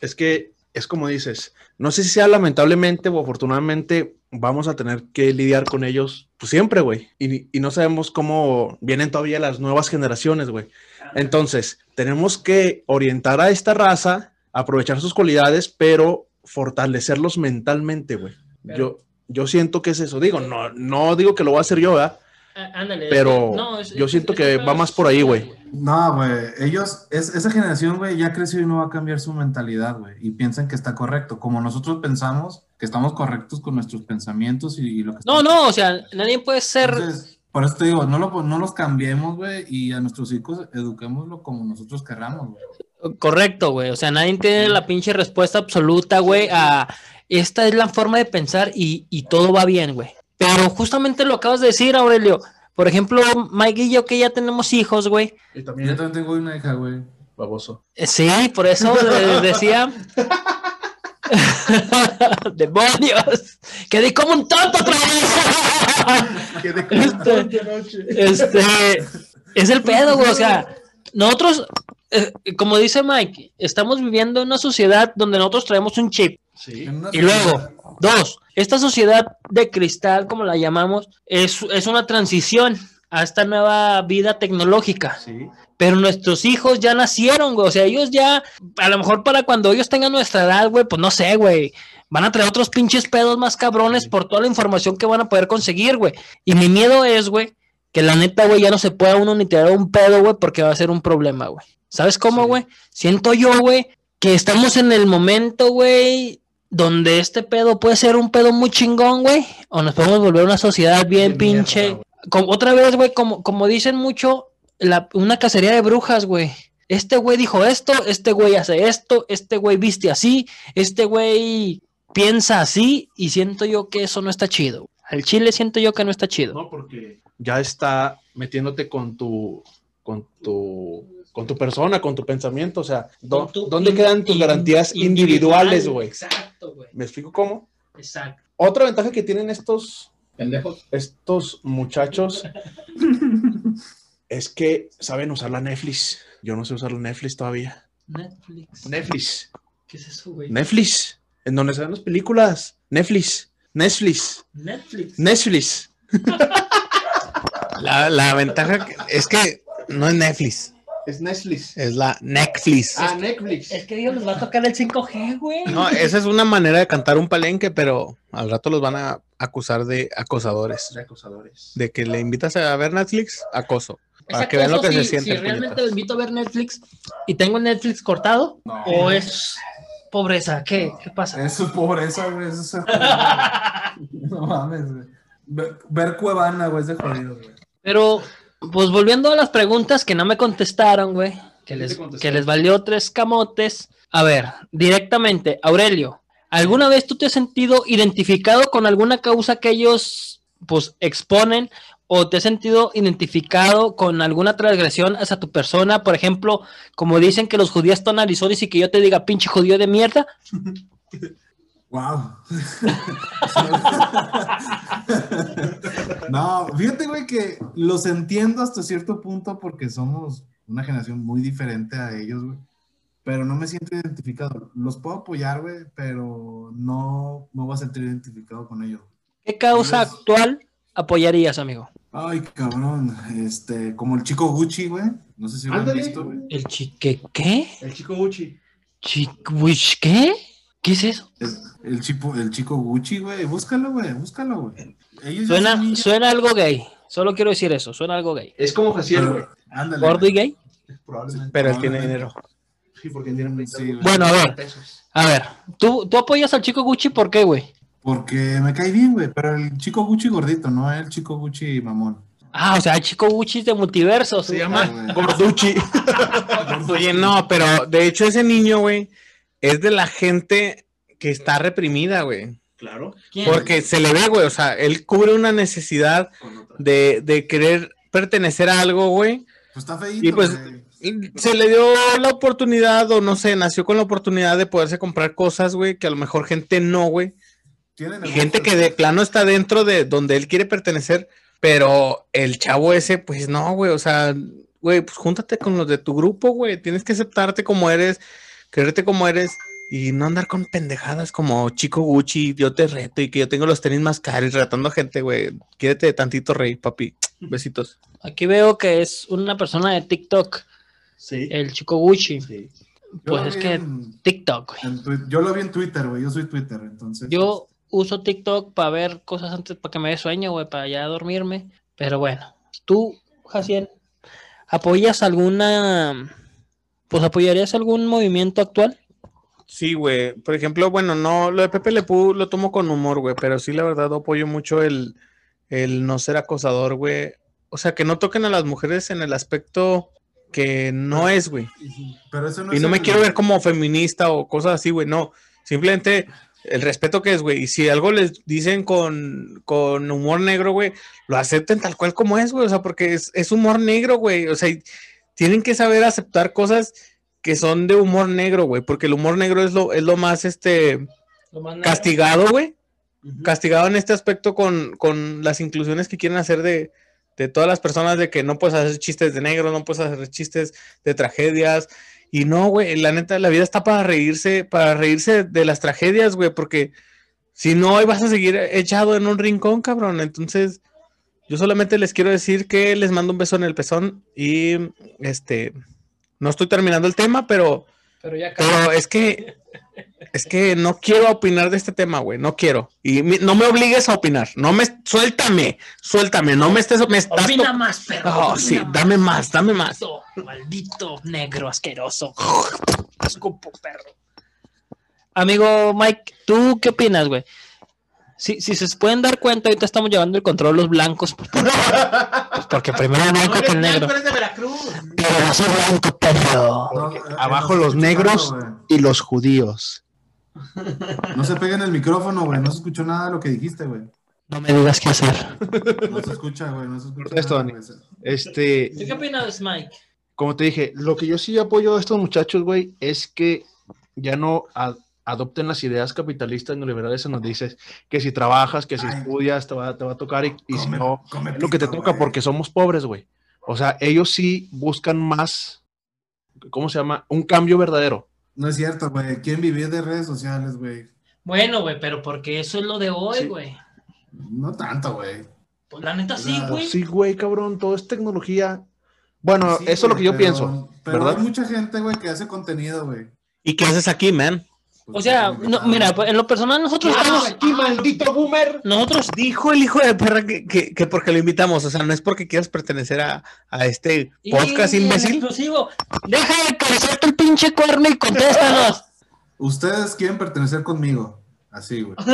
Es que es como dices, no sé si sea lamentablemente o afortunadamente vamos a tener que lidiar con ellos pues siempre, güey. Y, y no sabemos cómo vienen todavía las nuevas generaciones, güey. Entonces, tenemos que orientar a esta raza, aprovechar sus cualidades, pero fortalecerlos mentalmente, güey. Yo, yo siento que es eso. Digo, no, no digo que lo voy a hacer yo, ¿verdad? Ah, ándale. Pero no, es- yo es- siento es- que va más por ahí, güey. No, güey, ellos, es, esa generación, güey, ya creció y no va a cambiar su mentalidad, güey, y piensan que está correcto, como nosotros pensamos que estamos correctos con nuestros pensamientos y, y lo que No, estamos- no, o sea, nadie puede ser. Entonces, por eso te digo, no, lo, no los cambiemos, güey, y a nuestros hijos eduquémoslo como nosotros querramos, güey. Correcto, güey. O sea, nadie tiene la pinche respuesta absoluta, güey, a esta es la forma de pensar y, y todo va bien, güey. Pero justamente lo acabas de decir, Aurelio. Por ejemplo, Mike y yo que ya tenemos hijos, güey. Y Yo también también tengo una hija, güey. baboso. Eh, Sí, por eso les decía. ¡Demonios! ¡Quedé como un tonto otra vez! Qué de Este- noche. Este, es el pedo, güey. O sea, nosotros, eh, como dice Mike, estamos viviendo en una sociedad donde nosotros traemos un chip. Sí. Y luego, sociedad- dos, esta sociedad de cristal, como la llamamos, es, es una transición a esta nueva vida tecnológica. Sí. Pero nuestros hijos ya nacieron, güey. O sea, ellos ya, a lo mejor para cuando ellos tengan nuestra edad, güey, pues no sé, güey. Van a traer otros pinches pedos más cabrones por toda la información que van a poder conseguir, güey. Y mi miedo es, güey, que la neta, güey, ya no se pueda uno ni tirar un pedo, güey, porque va a ser un problema, güey. ¿Sabes cómo, Sí. güey? Siento yo, güey, que estamos en el momento, güey, donde este pedo puede ser un pedo muy chingón, güey, o nos podemos volver una sociedad bien pinche. Como, otra vez, güey, como, como dicen mucho, la- una cacería de brujas, güey. Este güey dijo esto, este güey hace esto, este güey viste así, este güey piensa así, y siento yo que eso no está chido. Al chile siento yo que no está chido. No, porque ya está metiéndote con tu, con tu, con tu persona, con tu pensamiento. O sea, ¿dó- Con tu ¿dónde quedan tus garantías individuales, güey? Exacto, güey. ¿Me explico cómo? Exacto. Otra ventaja que tienen estos, Pendejos. estos muchachos es que saben usar la Netflix. Yo no sé usar la Netflix todavía. Netflix. Netflix. ¿Qué es eso, güey? Netflix. En donde se ven las películas. Netflix. Netflix. Netflix. Netflix. La, la ventaja que- es que no es Netflix, Es Netflix. es la Netflix. Ah, Netflix. Es que ellos les va a tocar el 5G, güey. No, esa es una manera de cantar un palenque, pero al rato los van a acusar de acosadores. De acosadores. De que le invitas a ver Netflix, acoso. Para que vean lo que se si- siente. Si realmente puñetas. lo invito a ver Netflix y tengo el Netflix cortado, No. o es pobreza, ¿qué? ¿Qué pasa? Es pobreza, güey. Eso es jodido. No mames, güey. Ver, ver Cuevana, güey, es de jodido, güey. Pero, pues volviendo a las preguntas que no me contestaron, güey, que les valió tres camotes. A ver, directamente, Aurelio, ¿alguna vez tú te has sentido identificado con alguna causa que ellos, pues, exponen? ¿O te has sentido identificado con alguna transgresión hacia tu persona? Por ejemplo, como dicen que los judíos están arizones y que yo te diga pinche judío de mierda. Wow. no, fíjate, güey, que los entiendo hasta cierto punto porque somos una generación muy diferente a ellos, güey. Pero no me siento identificado. Los puedo apoyar, güey, pero no me voy a sentir identificado con ellos. ¿Qué causa Ellos- actual apoyarías, amigo? Ay, cabrón. Este, como el chico Gucci, güey. No sé si lo han visto, güey. ¿El chique qué? El chico Gucci. ¿Chick qué? ¿Qué es eso? Es- El, chico, el chico Gucci, güey. Búscalo, güey. Búscalo, güey. Suena, suena algo gay. Solo quiero decir eso, suena algo gay. Es como Jaciel, güey. Ándale. ¿Gordo y gay? Probablemente. Pero él tiene dinero. Sí, porque tienen 20 Sí. Bueno, a ver. A ver, ¿tú, tú apoyas al chico Gucci por qué, güey? Porque me cae bien, güey. Pero el chico Gucci gordito, no el chico Gucci mamón. Ah, o sea, el chico Gucci de multiverso. Se Ah, llama güey. Gorducci. Oye, no, pero de hecho ese niño, güey, es de la gente que está reprimida, güey. Claro. ¿quién? Porque se le ve, güey, o sea, él cubre una necesidad de, de querer pertenecer a algo, güey. Pues está feíto, Y pues, güey. se le dio la oportunidad, o no sé, nació con la oportunidad de poderse comprar cosas, güey, que a lo mejor gente no, güey. Tienen Y gente que de plano está dentro de donde él quiere pertenecer, pero el chavo ese, pues no, güey, o sea, güey, pues júntate con los de tu grupo, güey, tienes que aceptarte como eres, quererte como eres y no andar con pendejadas como chico Gucci, yo te reto y que yo tengo los tenis más caros y retando a gente, güey, quiérete de tantito rey, papi, besitos. Aquí veo que es una persona de TikTok, Sí. el chico Gucci. Sí. Pues es que en- TikTok, güey. yo lo vi en Twitter, güey. Yo soy Twitter, entonces. Yo uso TikTok para ver cosas antes, para que me dé sueño, güey, para ya dormirme. Pero bueno, tú, Jaciel, ¿apoyas alguna, pues apoyarías algún movimiento actual? Sí, güey. Por ejemplo, bueno, no, lo de Pepe Le Pew lo tomo con humor, güey, pero sí, la verdad, apoyo mucho el, el no ser acosador, güey. O sea, que no toquen a las mujeres en el aspecto que no es, güey. Pero eso no Y es no me el- quiero ver como feminista o cosas así, güey, no. Simplemente el respeto que es, güey. Y si algo les dicen con, con humor negro, güey, lo acepten tal cual como es, güey. O sea, porque es, es humor negro, güey. O sea, tienen que saber aceptar cosas que son de humor negro, güey. Porque el humor negro es lo, es lo más, este, castigado, güey. Castigado en este aspecto con, con las inclusiones que quieren hacer de, de todas las personas de que no puedes hacer chistes de negro, no puedes hacer chistes de tragedias. Y no, güey, la neta, la vida está para reírse, para reírse de las tragedias, güey, porque si no, ahí vas a seguir echado en un rincón, cabrón. Entonces, yo solamente les quiero decir que les mando un beso en el pezón y, este, no estoy terminando el tema, pero... Pero ya Pero es que es que no quiero opinar de este tema, güey, no quiero. Y mi- no me obligues a opinar, no me suéltame, suéltame, no me estés me estás Opina más, perro. Oh, opina sí, dame más, dame más. Maldito, maldito negro asqueroso. Escupo, perro. Amigo Mike, ¿tú qué opinas, güey? Si, si se pueden dar cuenta, ahorita estamos llevando el control los blancos. pues, porque, pues, porque primero el blanco que el negro. eres de Veracruz. Pero no soy blanco, perro. No, eh, abajo los negros. nada. Y los judíos. No se pega en el micrófono, güey. No se escuchó nada de lo que dijiste, güey. No me digas qué hacer. No se escucha, güey. No se escucha esto, nada, Dani. Este, ¿Tú qué opinas, Mike? como te dije, lo que yo sí apoyo a estos muchachos, güey, es que ya no a- adopten las ideas capitalistas neoliberales en donde dices que si trabajas, que si Ay. estudias, te va, te va a tocar y, y si no, come lo que te toca güey. porque somos pobres, güey. O sea, ellos sí buscan más, ¿cómo se llama? Un cambio verdadero. No es cierto, güey. Quieren vivir de redes sociales, güey. Bueno, güey, pero porque eso es lo de hoy, Sí. güey. No tanto, güey. Pues la neta sí, güey. Sí, güey, cabrón, todo es tecnología. Bueno, Sí, eso es lo que yo pero- pienso, Pero ¿verdad? hay mucha gente, güey, que hace contenido, güey. ¿Y qué haces aquí, man? Pues, O sea, no, mira, en lo personal nosotros estamos... aquí, maldito boomer! Nosotros Dijo el hijo de perra que, que, que porque lo invitamos, o sea, no es porque quieras pertenecer a, a este podcast Y imbécil. exclusivo, deja de carecerte el pinche cuerno y contéstanos. Ustedes quieren pertenecer conmigo. Así, güey.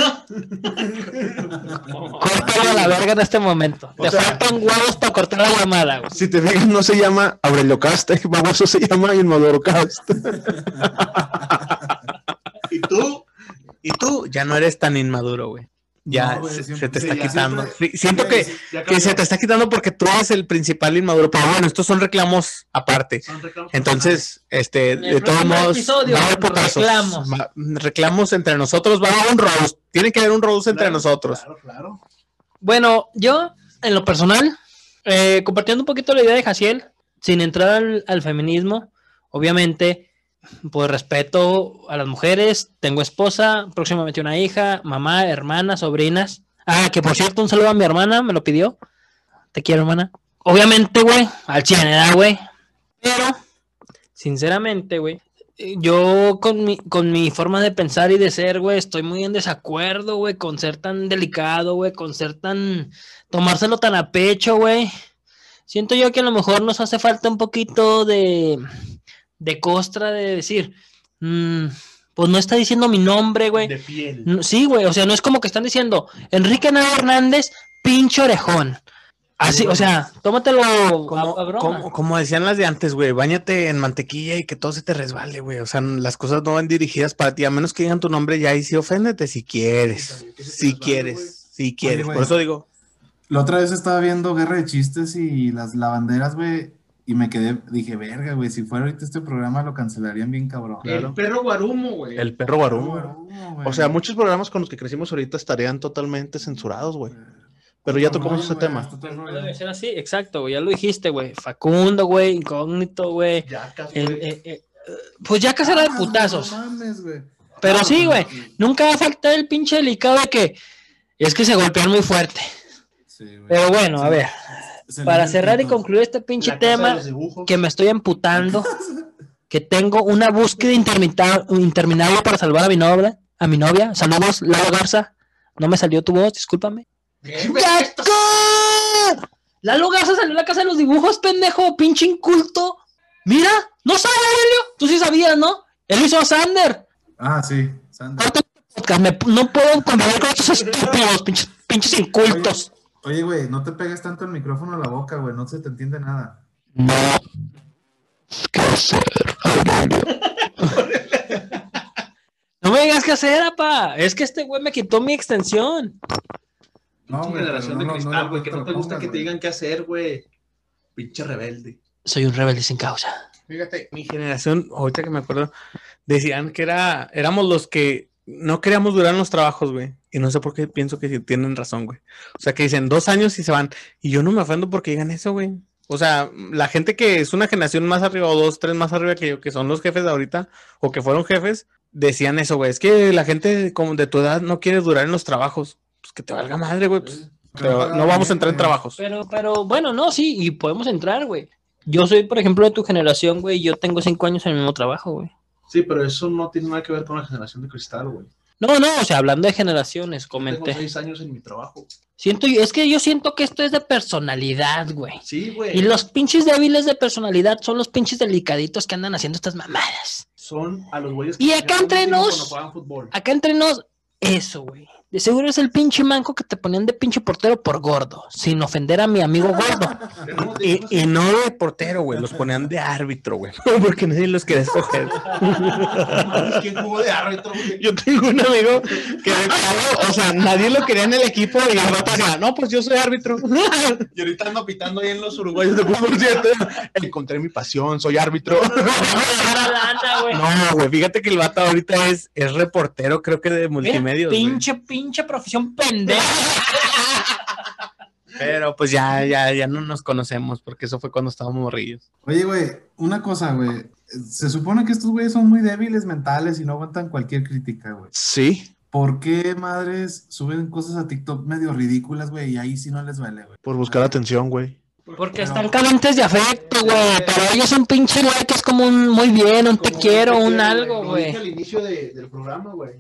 Córtalo a la verga en este momento. O Te sea- faltan huevos para cortar la llamada, güey. Si te fijas, no se llama Aurelio Cast, baboso se llama Inmaduro Cast. Y tú, y tú ya no eres tan inmaduro, güey. Ya No, güey, se, siempre- se te sí, está ya quitando. siempre- Sí, siento que, que se te está quitando porque tú eres el principal inmaduro. Pero bueno, estos son reclamos aparte. Entonces, este, En de todos modos, episodio, va a haber reclamos. Va- reclamos entre nosotros. Va a haber un roast. Tiene que haber un roast entre nosotros. Claro, claro. Bueno, yo, en lo personal, eh, compartiendo un poquito la idea de Jaciel, sin entrar al, al feminismo, obviamente, pues respeto a las mujeres, tengo esposa, próximamente una hija, mamá, hermana, sobrinas. Ah, que por cierto, un saludo a mi hermana, me lo pidió. Te quiero, hermana. Obviamente, güey, al 100, ¿verdad, güey? Pero, sinceramente, güey, yo con mi, con mi forma de pensar y de ser, güey, estoy muy en desacuerdo, güey, con ser tan delicado, güey, con ser tan, tomárselo tan a pecho, güey. Siento yo que a lo mejor nos hace falta un poquito de, de costra de decir, mm, pues no está diciendo mi nombre, güey. De piel. No, Sí, güey, o sea, no es como que están diciendo Enrique Nava Hernández, pinche orejón. Así, o sea, tómatelo Como, a, a broma. como, como decían las de antes, güey, bañate en mantequilla y que todo se te resbale, güey. O sea, las cosas no van dirigidas para ti, a menos que digan tu nombre ya y sí oféndete si quieres. Si quieres, si quieres. Por eso digo, La otra vez estaba viendo Guerra de Chistes y las lavanderas, güey. Y me quedé, dije, verga, güey, si fuera ahorita este programa lo cancelarían bien cabrón. Claro. El perro guarumo, güey. El perro guarumo. Guarumo, güey. O sea, muchos programas con los que crecimos ahorita estarían totalmente censurados, güey. Pero ya tocamos ese Güey, tema. debe ser así, exacto, güey, ya lo dijiste, güey. Facundo, güey, incógnito, güey. Ya, El- eh, eh, eh, pues ya será de Ah, putazos. No mames, güey. Pero Ah, sí, güey, sí, nunca va a faltar el pinche delicado de que es que se golpean muy fuerte. sí, güey. Pero bueno, a ver, para cerrar y concluir este pinche tema que me estoy amputando, que tengo una búsqueda intermita- interminable para salvar a mi novia, a mi novia. Saludos, Laura Garza. No me salió tu voz, discúlpame. ¡Yaco! Lalo Garza salió a la casa de los dibujos, pendejo, pinche inculto. Mira, no sabe, Aurelio. Tú sí sabías, ¿no? Él hizo a Sander. Ah, sí. Sander. Me- no puedo convivir con estos estúpidos, pinches, pinches incultos. Oye, güey, no te pegues tanto el micrófono a la boca, güey. No se te entiende nada. No. ¿Qué hacer? No me digas qué hacer, apa. Es que este güey me quitó mi extensión. No, Pinche güey, generación de no, cristal, no, güey, que no te gusta pongas, que te digan qué hacer, güey. Pinche rebelde. Soy un rebelde sin causa. Fíjate, mi generación, ahorita que me acuerdo, decían que era, éramos los que no queríamos durar en los trabajos, güey. Y no sé por qué pienso que tienen razón, güey. O sea, que dicen dos años y se van. Y yo no me ofendo porque digan eso, güey. O sea, la gente que es una generación más arriba o dos, tres más arriba que yo, que son los jefes de ahorita o que fueron jefes, decían eso, güey. Es que la gente como de tu edad no quiere durar en los trabajos. Pues que te valga madre, güey. pues, pero no vamos a entrar en trabajos. Pero, pero, bueno, no, sí, y podemos entrar, güey. Yo soy, por ejemplo, de tu generación, güey. Yo tengo cinco años en el mismo trabajo, güey. Sí, pero eso no tiene nada que ver con la generación de cristal, güey. No, no, o sea, hablando de generaciones, Tengo comenté. seis años en mi trabajo. Siento, es que yo siento que esto es de personalidad, güey. Sí, güey. Y los pinches débiles de personalidad son los pinches delicaditos que andan haciendo estas mamadas. Son a los güeyes Y acá entre nos-. Acá entre nos, eso, güey. De seguro es el pinche manco que te ponían de pinche portero por gordo, sin ofender a mi amigo gordo. Y, y no de portero, güey. Los ponían de árbitro, güey. Porque nadie los quería escoger. ¿Quién jugó de árbitro, güey? Yo tengo un amigo que de o sea, nadie lo quería en el equipo y el vato decía, no, pues yo soy árbitro. Y ahorita ando pitando ahí en los uruguayos de fútbol 7. Encontré mi pasión, soy árbitro. No, güey, fíjate que el vato ahorita es, es reportero, creo que de multimedia. Pinche, pinche profesión pendeja. Pero pues ya, ya, ya no nos conocemos porque eso fue cuando estábamos morrillos. Oye, güey, una cosa, güey. Se supone que estos güeyes son muy débiles mentales y no aguantan cualquier crítica, güey. Sí, ¿Por qué madres suben cosas a TikTok medio ridículas, güey? Y ahí sí no les vale, güey. por buscar atención, güey. Porque están calientes de afecto, güey. Para ellos un pinche like es como un muy bien, un te quiero, un algo, güey. al inicio de- del programa, güey.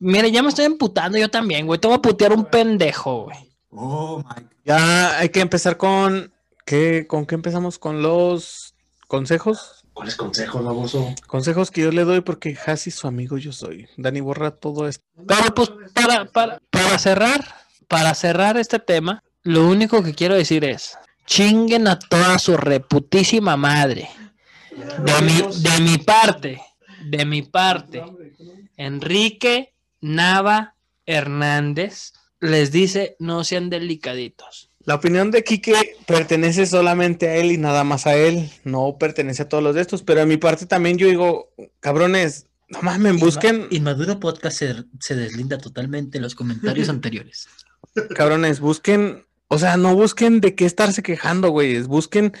Mira, ya me estoy emputando yo también, güey. Te voy a putear un pendejo, güey. Oh, Mike. Ya hay que empezar con, ¿qué, ¿con qué empezamos? Con los consejos. ¿Cuáles consejos, baboso? Consejos que yo le doy porque Hasi su amigo yo soy. Dani borra todo esto. Pero pues para, para, para cerrar, para cerrar este tema, lo único que quiero decir es, chinguen a toda su reputísima madre. De mi, de mi parte, de mi parte, Enrique Nava Hernández les dice no sean delicaditos. La opinión de Quique pertenece solamente a él y nada más a él. No pertenece a todos los de estos. Pero a mi parte también yo digo, cabrones, no mames, busquen, Inmaduro Podcast se, se deslinda totalmente de los comentarios anteriores. cabrones, busquen, o sea, no busquen de qué estarse quejando, güeyes. Busquen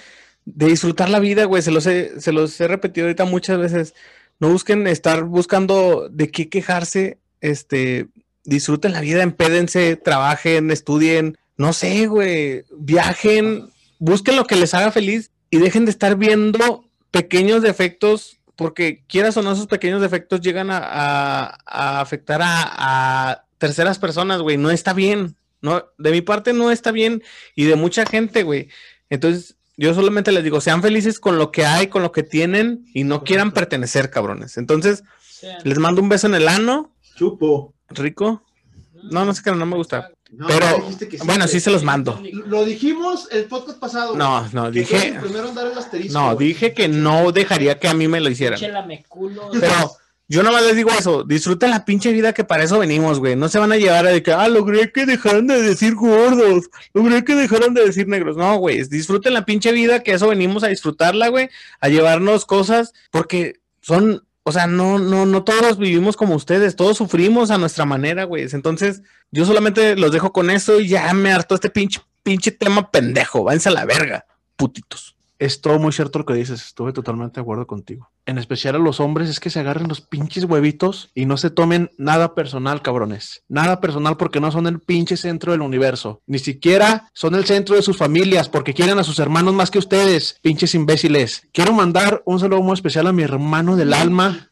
de disfrutar la vida, güey. Se los he, se los he repetido ahorita muchas veces. No busquen estar buscando de qué quejarse. Este, disfruten la vida, empédense, trabajen, estudien. No sé, güey. Viajen, busquen lo que les haga feliz y dejen de estar viendo pequeños defectos. Porque quieras o no, esos pequeños defectos llegan a, a- a afectar a, a terceras personas, güey. No está bien. No, de mi parte no está bien y de mucha gente, güey. Entonces, yo solamente les digo, sean felices con lo que hay, con lo que tienen y no quieran pertenecer, cabrones. Entonces, les mando un beso en el ano, Chupo. rico. No, no sé qué, no me gusta. No, Pero, que Bueno, sí se los mando. Lo dijimos el podcast pasado. No, no, dije, primero en dar el asterisco, no, güey. dije que no dejaría que a mí me lo hicieran. Culo. Pero yo nomás les digo eso, disfruten la pinche vida que para eso venimos, güey. No se van a llevar a de que, ah, logré que dejaran de decir gordos, logré que dejaran de decir negros. No, güey, disfruten la pinche vida que eso venimos a disfrutarla, güey, a llevarnos cosas, porque son, o sea, no, no, no todos vivimos como ustedes, todos sufrimos a nuestra manera, güey. Entonces, yo solamente los dejo con eso y ya me hartó este pinche, pinche tema pendejo. Váyanse a la verga, putitos. Es todo muy cierto lo que dices, estuve totalmente de acuerdo contigo. En especial a los hombres es que se agarren los pinches huevitos y no se tomen nada personal, cabrones. Nada personal porque no son el pinche centro del universo. Ni siquiera son el centro de sus familias porque quieren a sus hermanos más que ustedes, pinches imbéciles. Quiero mandar un saludo muy especial a mi hermano del alma,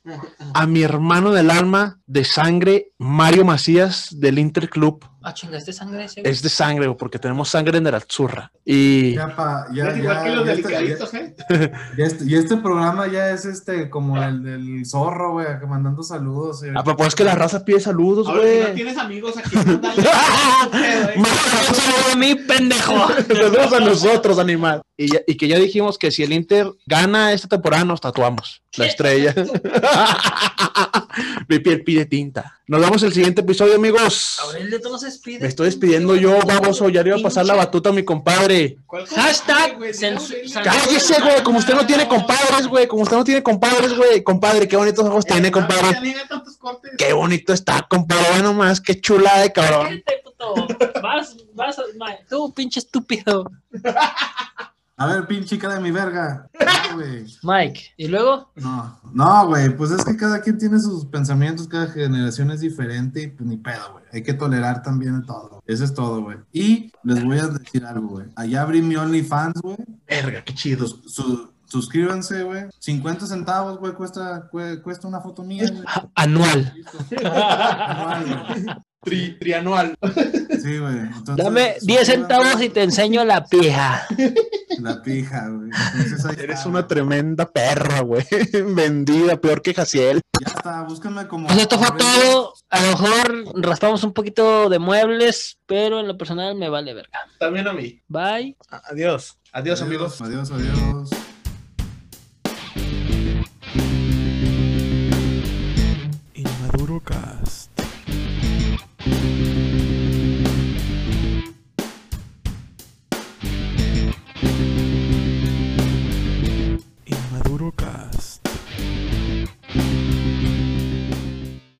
a mi hermano del alma de sangre, Mario Macías del Interclub. Ah, chinga, este sangre ese. Es de sangre, porque tenemos sangre en el Zurra. Y Ya, pa, ya, Es igual ya, que los ya este- delicaditos, ¿eh? ya este- y este programa ya es este como el del zorro, güey, que mandando saludos. Ah, pero pues es que la raza pide saludos, Ahora, si no güey. tienes amigos aquí, pedo, ¿eh? a mí, pendejo. Saludos a nosotros, animal. Y, ya- y que ya dijimos que si el Inter gana esta temporada, nos tatuamos la estrella. Mi piel pide tinta. Nos vemos el siguiente episodio, amigos. Aurelio, tú no se despide. Me estoy despidiendo yo, baboso. Ya le iba a pasar la batuta a mi compadre. ¿Cuál Hashtag güey? Cállese, güey. Como usted no tiene compadres, güey. Como usted no tiene compadres, güey. Compadre, qué bonitos ojos tiene, compadre. Qué bonito está, compadre. nomás, qué chula de cabrón. Cállate, puto. Vas, vas, tú, pinche estúpido. A ver, pinche cara de mi verga. No. Mike, ¿y luego? No, no, güey, pues es que cada quien tiene sus pensamientos, cada generación es diferente y pues ni pedo, güey. Hay que tolerar también todo. Eso es todo, güey. Y les voy a decir algo, güey. Allá abrí mi OnlyFans, güey. Verga, qué chido. Su- su- suscríbanse, güey. 50 centavos, güey, cuesta, cue- cuesta una foto mía, güey. Anual. Anual, güey. Tri- trianual. Sí, güey. Entonces, Dame 10 suscríbanse. centavos y te enseño la pija. La pija, güey. Eres está, una güey. tremenda perra, güey. Vendida, peor que Jaciel. Ya está, búscame como. Pues esto fue todo. A lo mejor raspamos un poquito de muebles, pero en lo personal me vale verga. También a mí. Bye. Adiós. Adiós, amigos. Adiós, adiós.